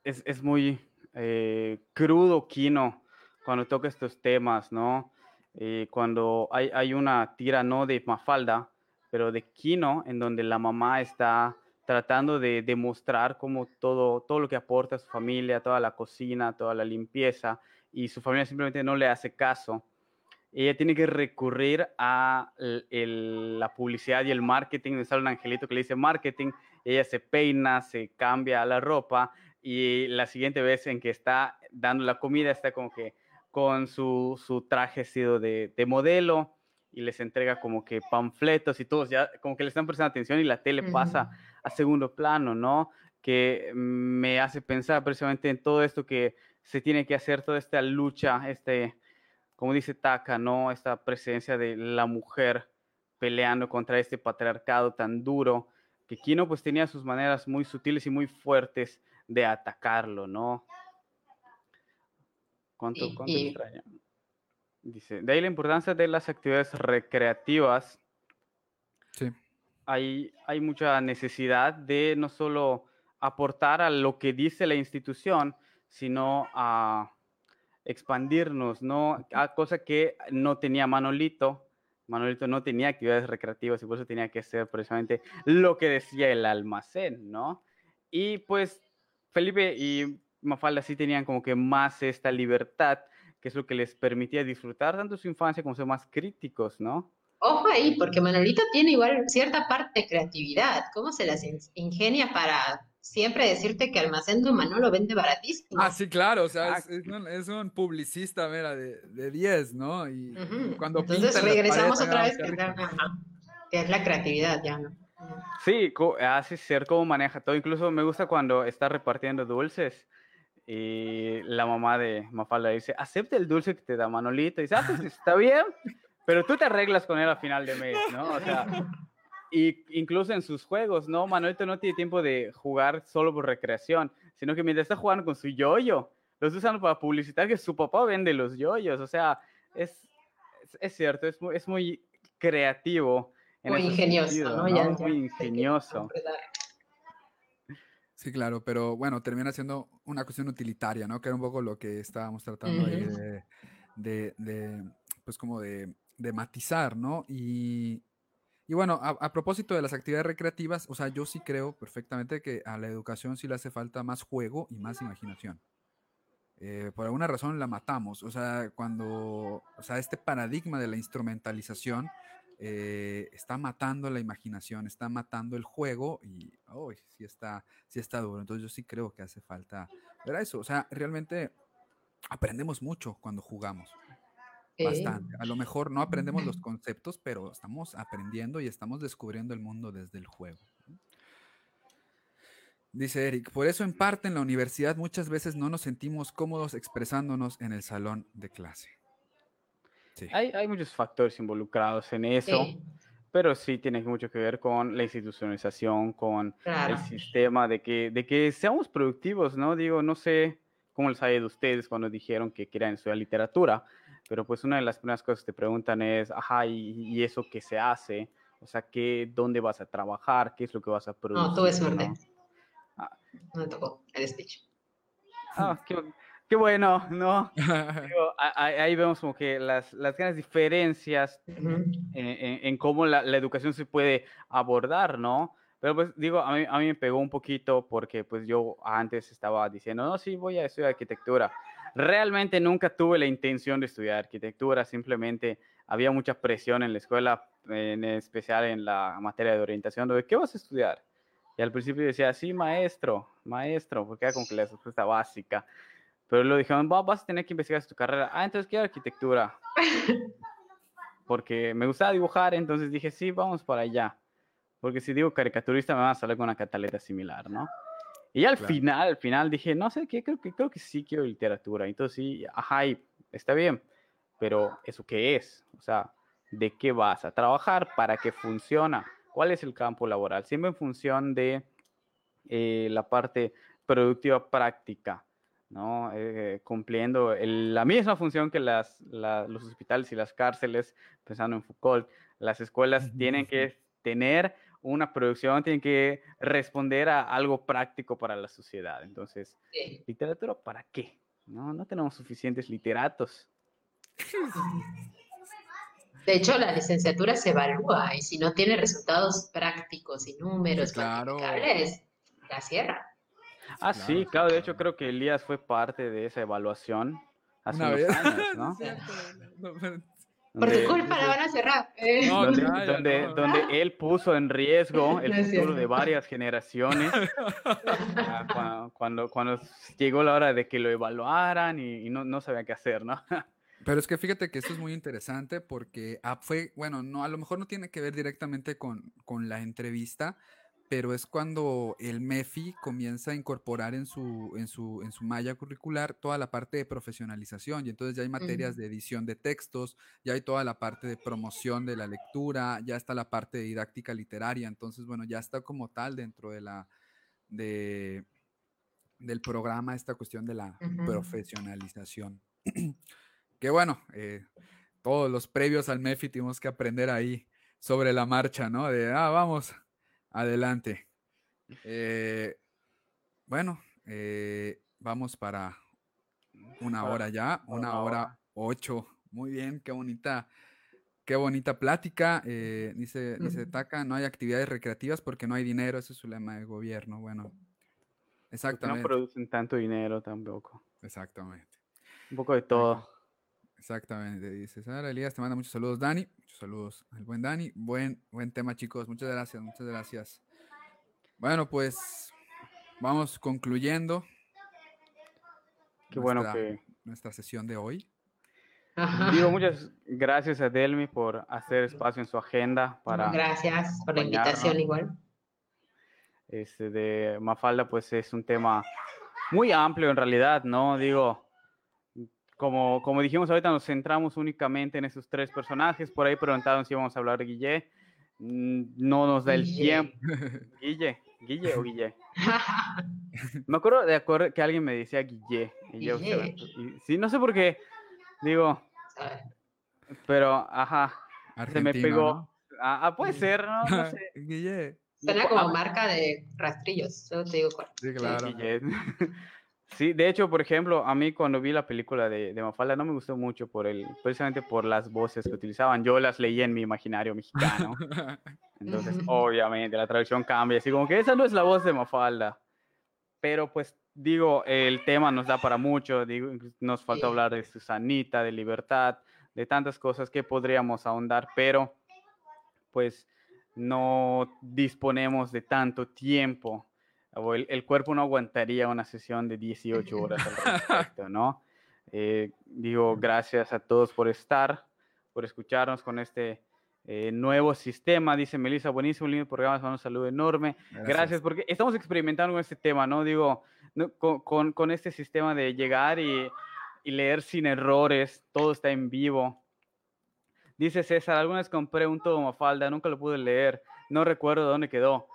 Es, muy eh, crudo, Kino, cuando toca estos temas, ¿no? Eh, cuando hay, hay, una tira no de Mafalda, pero de Kino, en donde la mamá está tratando de demostrar cómo todo, todo lo que aporta a su familia, toda la cocina, toda la limpieza, y su familia simplemente no le hace caso. Ella tiene que recurrir a la publicidad y el marketing. Me sale un angelito que le dice marketing. Ella se peina, se cambia la ropa y la siguiente vez en que está dando la comida está como que con su, su traje sido de, de, modelo y les entrega como que panfletos y todos ya como que le están prestando atención y la tele pasa a segundo plano, ¿no? Que me hace pensar precisamente en todo esto que se tiene que hacer, toda esta lucha, este, como dice Taka, ¿no? Esta presencia de la mujer peleando contra este patriarcado tan duro, que Kino pues tenía sus maneras muy sutiles y muy fuertes de atacarlo, ¿no? ¿Cuánto, cuánto extraña? Dice, de ahí la importancia de las actividades recreativas. Sí. Hay, hay mucha necesidad de no solo aportar a lo que dice la institución, sino a expandirnos, ¿no? A cosa que no tenía Manolito. Manolito no tenía actividades recreativas y por eso tenía que hacer precisamente lo que decía el almacén, ¿no? Y pues Felipe y Mafalda sí tenían como que más esta libertad, que es lo que les permitía disfrutar tanto su infancia como ser más críticos, ¿no? Ojo ahí, porque Manolito tiene igual cierta parte de creatividad. ¿Cómo se las ingenia para siempre decirte que Almacén de Manolo vende baratísimo? Ah, sí, claro, o sea, es, un, publicista, mira, de 10, ¿no? Y cuando Entonces regresamos otra vez, que es la creatividad, ya, ¿no? Sí, hace ser cómo maneja todo. Incluso me gusta cuando está repartiendo dulces y la mamá de Mafalda dice, acepta el dulce que te da Manolito. Y dice, ah, pues está bien, pero tú te arreglas con él a final de mes, ¿no? O sea, y incluso en sus juegos, ¿no? Manolito no tiene tiempo de jugar solo por recreación, sino que mientras está jugando con su yoyo, los usan para publicitar que su papá vende los yoyos. O sea, es, es, cierto, es muy, es muy creativo muy ingenioso, ¿no? muy ingenioso. Sí, claro, pero bueno, termina siendo una cuestión utilitaria, ¿no? Que era un poco lo que estábamos tratando ahí de, pues como de, matizar, ¿no? Y, bueno, a, propósito de las actividades recreativas, o sea, yo sí creo perfectamente que a la educación sí le hace falta más juego y más imaginación. Eh, por alguna razón la matamos, o sea, cuando, o sea, este paradigma de la instrumentalización, eh, está matando la imaginación, está matando el juego y hoy sí está, sí está duro. Entonces yo sí creo que hace falta ver eso. O sea, realmente aprendemos mucho cuando jugamos. Bastante. A lo mejor no aprendemos los conceptos, pero estamos aprendiendo y estamos descubriendo el mundo desde el juego. Dice Eric, por eso en parte en la universidad muchas veces no nos sentimos cómodos expresándonos en el salón de clase. Hay, muchos factores involucrados en eso, pero sí tiene mucho que ver con la institucionalización, con el sistema de que, de que seamos productivos, ¿no? Digo, no sé cómo les ha ido a ustedes cuando dijeron que querían estudiar literatura, pero pues una de las primeras cosas que te preguntan es, ajá, ¿y, eso qué se hace? O sea, ¿qué, ¿dónde vas a trabajar? ¿Qué es lo que vas a producir? No, tuve suerte. Ah. No me tocó el speech. Ah, qué, Qué bueno, ¿no? ahí vemos como que las, las grandes diferencias en, cómo la, la, educación se puede abordar, ¿no? Pero pues digo, a mí, a mí me pegó un poquito porque pues yo antes estaba diciendo, no, sí, voy a estudiar arquitectura. Realmente nunca tuve la intención de estudiar arquitectura, simplemente había mucha presión en la escuela, en especial en la materia de orientación, de qué vas a estudiar. Y al principio decía, sí, maestro, maestro, porque era como que la respuesta básica. Pero lo dijeron, vas a tener que investigar tu carrera. Ah, entonces quiero arquitectura. Porque me gustaba dibujar, entonces dije, sí, vamos para allá. Porque si digo caricaturista me va a salir con una cataleta similar, ¿no? Y al final, al final dije, no sé qué, creo que, creo que sí quiero literatura. Entonces sí, ajá, está bien. Pero ¿eso qué es? O sea, ¿de qué vas a trabajar? ¿Para qué funciona? ¿Cuál es el campo laboral? Siempre en función de eh, la parte productiva práctica ¿no? Eh, cumpliendo la misma función que las, los hospitales y las cárceles, pensando en Foucault. Las escuelas tienen que tener una producción, tienen que responder a algo práctico para la sociedad. Entonces, ¿literatura para qué? No, no tenemos suficientes literatos. De hecho, la licenciatura se evalúa y si no tiene resultados prácticos y números claro. la cierra. Ah, sí, claro, de hecho creo que Elías fue parte de esa evaluación hace unos años, ¿no? Por tu culpa la van a cerrar. Eh. donde, donde, él puso en riesgo el futuro de varias generaciones cuando, cuando, llegó la hora de que lo evaluaran y, no, no sabían qué hacer, ¿no? Pero es que fíjate que esto es muy interesante porque fue, bueno, no, a lo mejor no tiene que ver directamente con, con la entrevista, pero es cuando el MEFI comienza a incorporar en su, en su, en su malla curricular toda la parte de profesionalización y entonces ya hay materias de edición de textos, ya hay toda la parte de promoción de la lectura, ya está la parte de didáctica literaria, entonces bueno, ya está como tal dentro de la, de, del programa esta cuestión de la profesionalización. que bueno, eh, todos los previos al MEFI tuvimos que aprender ahí sobre la marcha, ¿no? De, ah, vamos, adelante. Eh, bueno, eh, vamos para una hora ya, una hora ocho. Muy bien, qué bonita, qué bonita plática. dice, dice Taca, no hay actividades recreativas porque no hay dinero, ese es su lema de gobierno. Bueno, exactamente. no producen tanto dinero tampoco. Exactamente. Un poco de todo. Exactamente, dice Sara Elías, te manda muchos saludos, Dani. Muchos saludos al buen Dani. Buen, buen tema, chicos. Muchas gracias, muchas gracias. Bueno, pues vamos concluyendo. Qué bueno que. Nuestra sesión de hoy. Digo muchas gracias a Delmi por hacer espacio en su agenda para. Gracias por la invitación, igual. Este de Mafalda, pues es un tema muy amplio en realidad, ¿no? Digo, como, como dijimos ahorita, nos centramos únicamente en esos tres personajes. Por ahí preguntaron si íbamos a hablar de Guille. Mm, no nos da el tiempo. Guille, Guille o Guille. me acuerdo de acuerdo que alguien me decía Guille. Y yo, sí, no sé por qué. Digo, pero, ajá, se me pegó. Ah, ah, puede ser, ¿no? No sé. Guille. Suena como marca de rastrillos, solo te digo cuál. Sí, claro. Sí, de hecho, por ejemplo, a mí cuando vi la película de, de, Mafalda no me gustó mucho por el, precisamente por las voces que utilizaban. Yo las leí en mi imaginario mexicano. Entonces, obviamente, la traducción cambia. Así como que esa no es la voz de Mafalda. Pero pues digo, el tema nos da para mucho. Digo, nos falta hablar de Susanita, de libertad, de tantas cosas que podríamos ahondar, pero pues no disponemos de tanto tiempo el, cuerpo no aguantaría una sesión de 18 horas al respecto, ¿no? Eh, digo, gracias a todos por estar, por escucharnos con este eh, nuevo sistema. Dice Melissa, buenísimo, lindo programa, un saludo enorme. Gracias. porque estamos experimentando con este tema, ¿no? Digo, con, con, este sistema de llegar y, y, leer sin errores, todo está en vivo. Dice César, alguna vez compré un todo Mafalda, nunca lo pude leer, no recuerdo dónde quedó.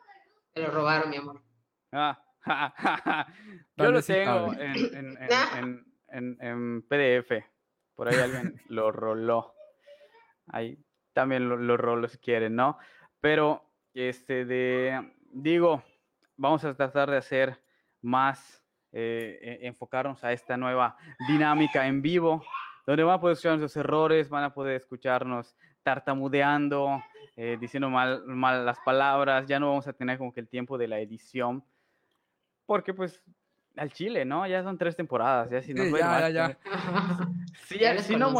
Te lo robaron, mi amor. Ah, yo lo tengo en, PDF. Por ahí alguien lo roló. Ahí también lo, lo roló si quieren, ¿no? Pero, este, de, digo, vamos a tratar de hacer más, eh, e, enfocarnos a esta nueva dinámica en vivo, donde van a poder escuchar nuestros errores, van a poder escucharnos tartamudeando, eh, diciendo mal, mal las palabras, ya no vamos a tener como que el tiempo de la edición porque pues al Chile, ¿no? Ya son tres temporadas, ya si no ya, ya, ya. si, no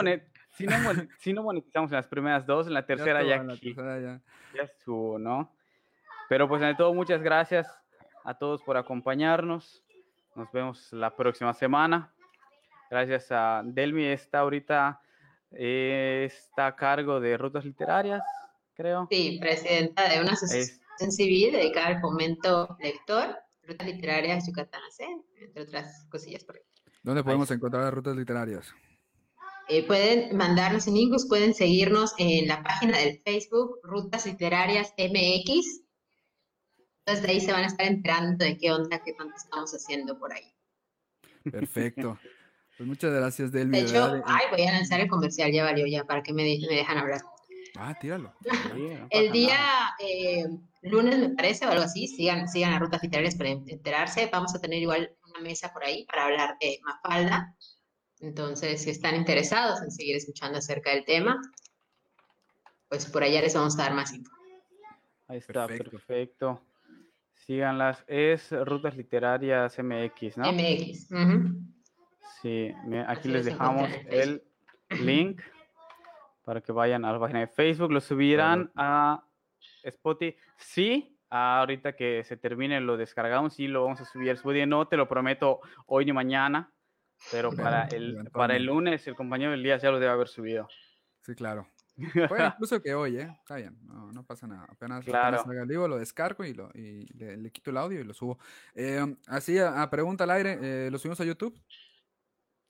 monetizamos en las primeras dos, en la tercera ya, ya, ya. estuvo, ¿no? Pero pues de todo, muchas gracias a todos por acompañarnos. Nos vemos la próxima semana. Gracias a Delmi, está ahorita, eh, está a cargo de Rutas Literarias, creo. Sí, presidenta de una asociación civil dedicada al fomento lector rutas literarias yucatanas, ¿eh? entre otras cosillas por ahí. ¿Dónde podemos encontrar las rutas literarias? Eh, pueden mandarnos en inbox, pueden seguirnos en la página del Facebook Rutas Literarias MX. Entonces de ahí se van a estar enterando de qué onda, qué tanto estamos haciendo por ahí. Perfecto. Pues muchas gracias, Delmi. De hecho, ay, voy a lanzar el comercial, ya valió ya, para que me, me dejan hablar. Ah, tíralo. el día eh, lunes, me parece, o algo así, sigan, sigan a Rutas Literarias para enterarse. Vamos a tener igual una mesa por ahí para hablar de Mafalda. Entonces, si están interesados en seguir escuchando acerca del tema, pues por allá les vamos a dar más info. Ahí está, perfecto. Síganlas. Es Rutas Literarias MX, ¿no? MX. Sí, aquí les dejamos el link para que vayan a la página de Facebook. Lo subirán a Spotify. Sí, ahorita que se termine lo descargamos y lo vamos a subir a Spotify. No te lo prometo hoy ni mañana, pero para el, para el lunes el compañero Elías ya lo debe haber subido. Sí, claro. Puede incluso que hoy, ¿eh? Está bien, no, no pasa nada. Apenas, Claro. apenas salga el vivo, lo descargo y, lo, y le, le quito el audio y lo subo. Eh, así, a, a pregunta al aire, eh, ¿lo subimos a YouTube?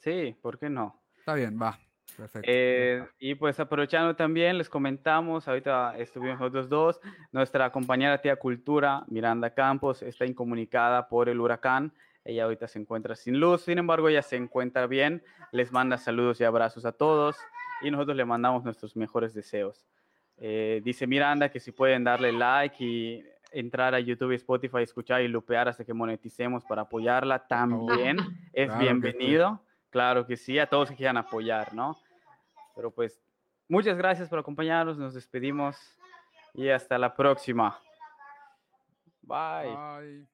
Sí, ¿por qué no? Está bien, va. Perfecto. Eh, y pues aprovechando también, les comentamos, ahorita estuvimos nosotros dos, nuestra compañera tía Cultura, Miranda Campos, está incomunicada por el huracán. Ella ahorita se encuentra sin luz, sin embargo, ella se encuentra bien. Les manda saludos y abrazos a todos y nosotros le mandamos nuestros mejores deseos. Eh, dice Miranda que si pueden darle like y entrar a YouTube y Spotify, escuchar y lupear hasta que moneticemos para apoyarla también es Claro que sí. bienvenido. Claro que sí, a todos que quieran apoyar, ¿no? Pero pues, muchas gracias por acompañarnos, nos despedimos y hasta la próxima. Bye.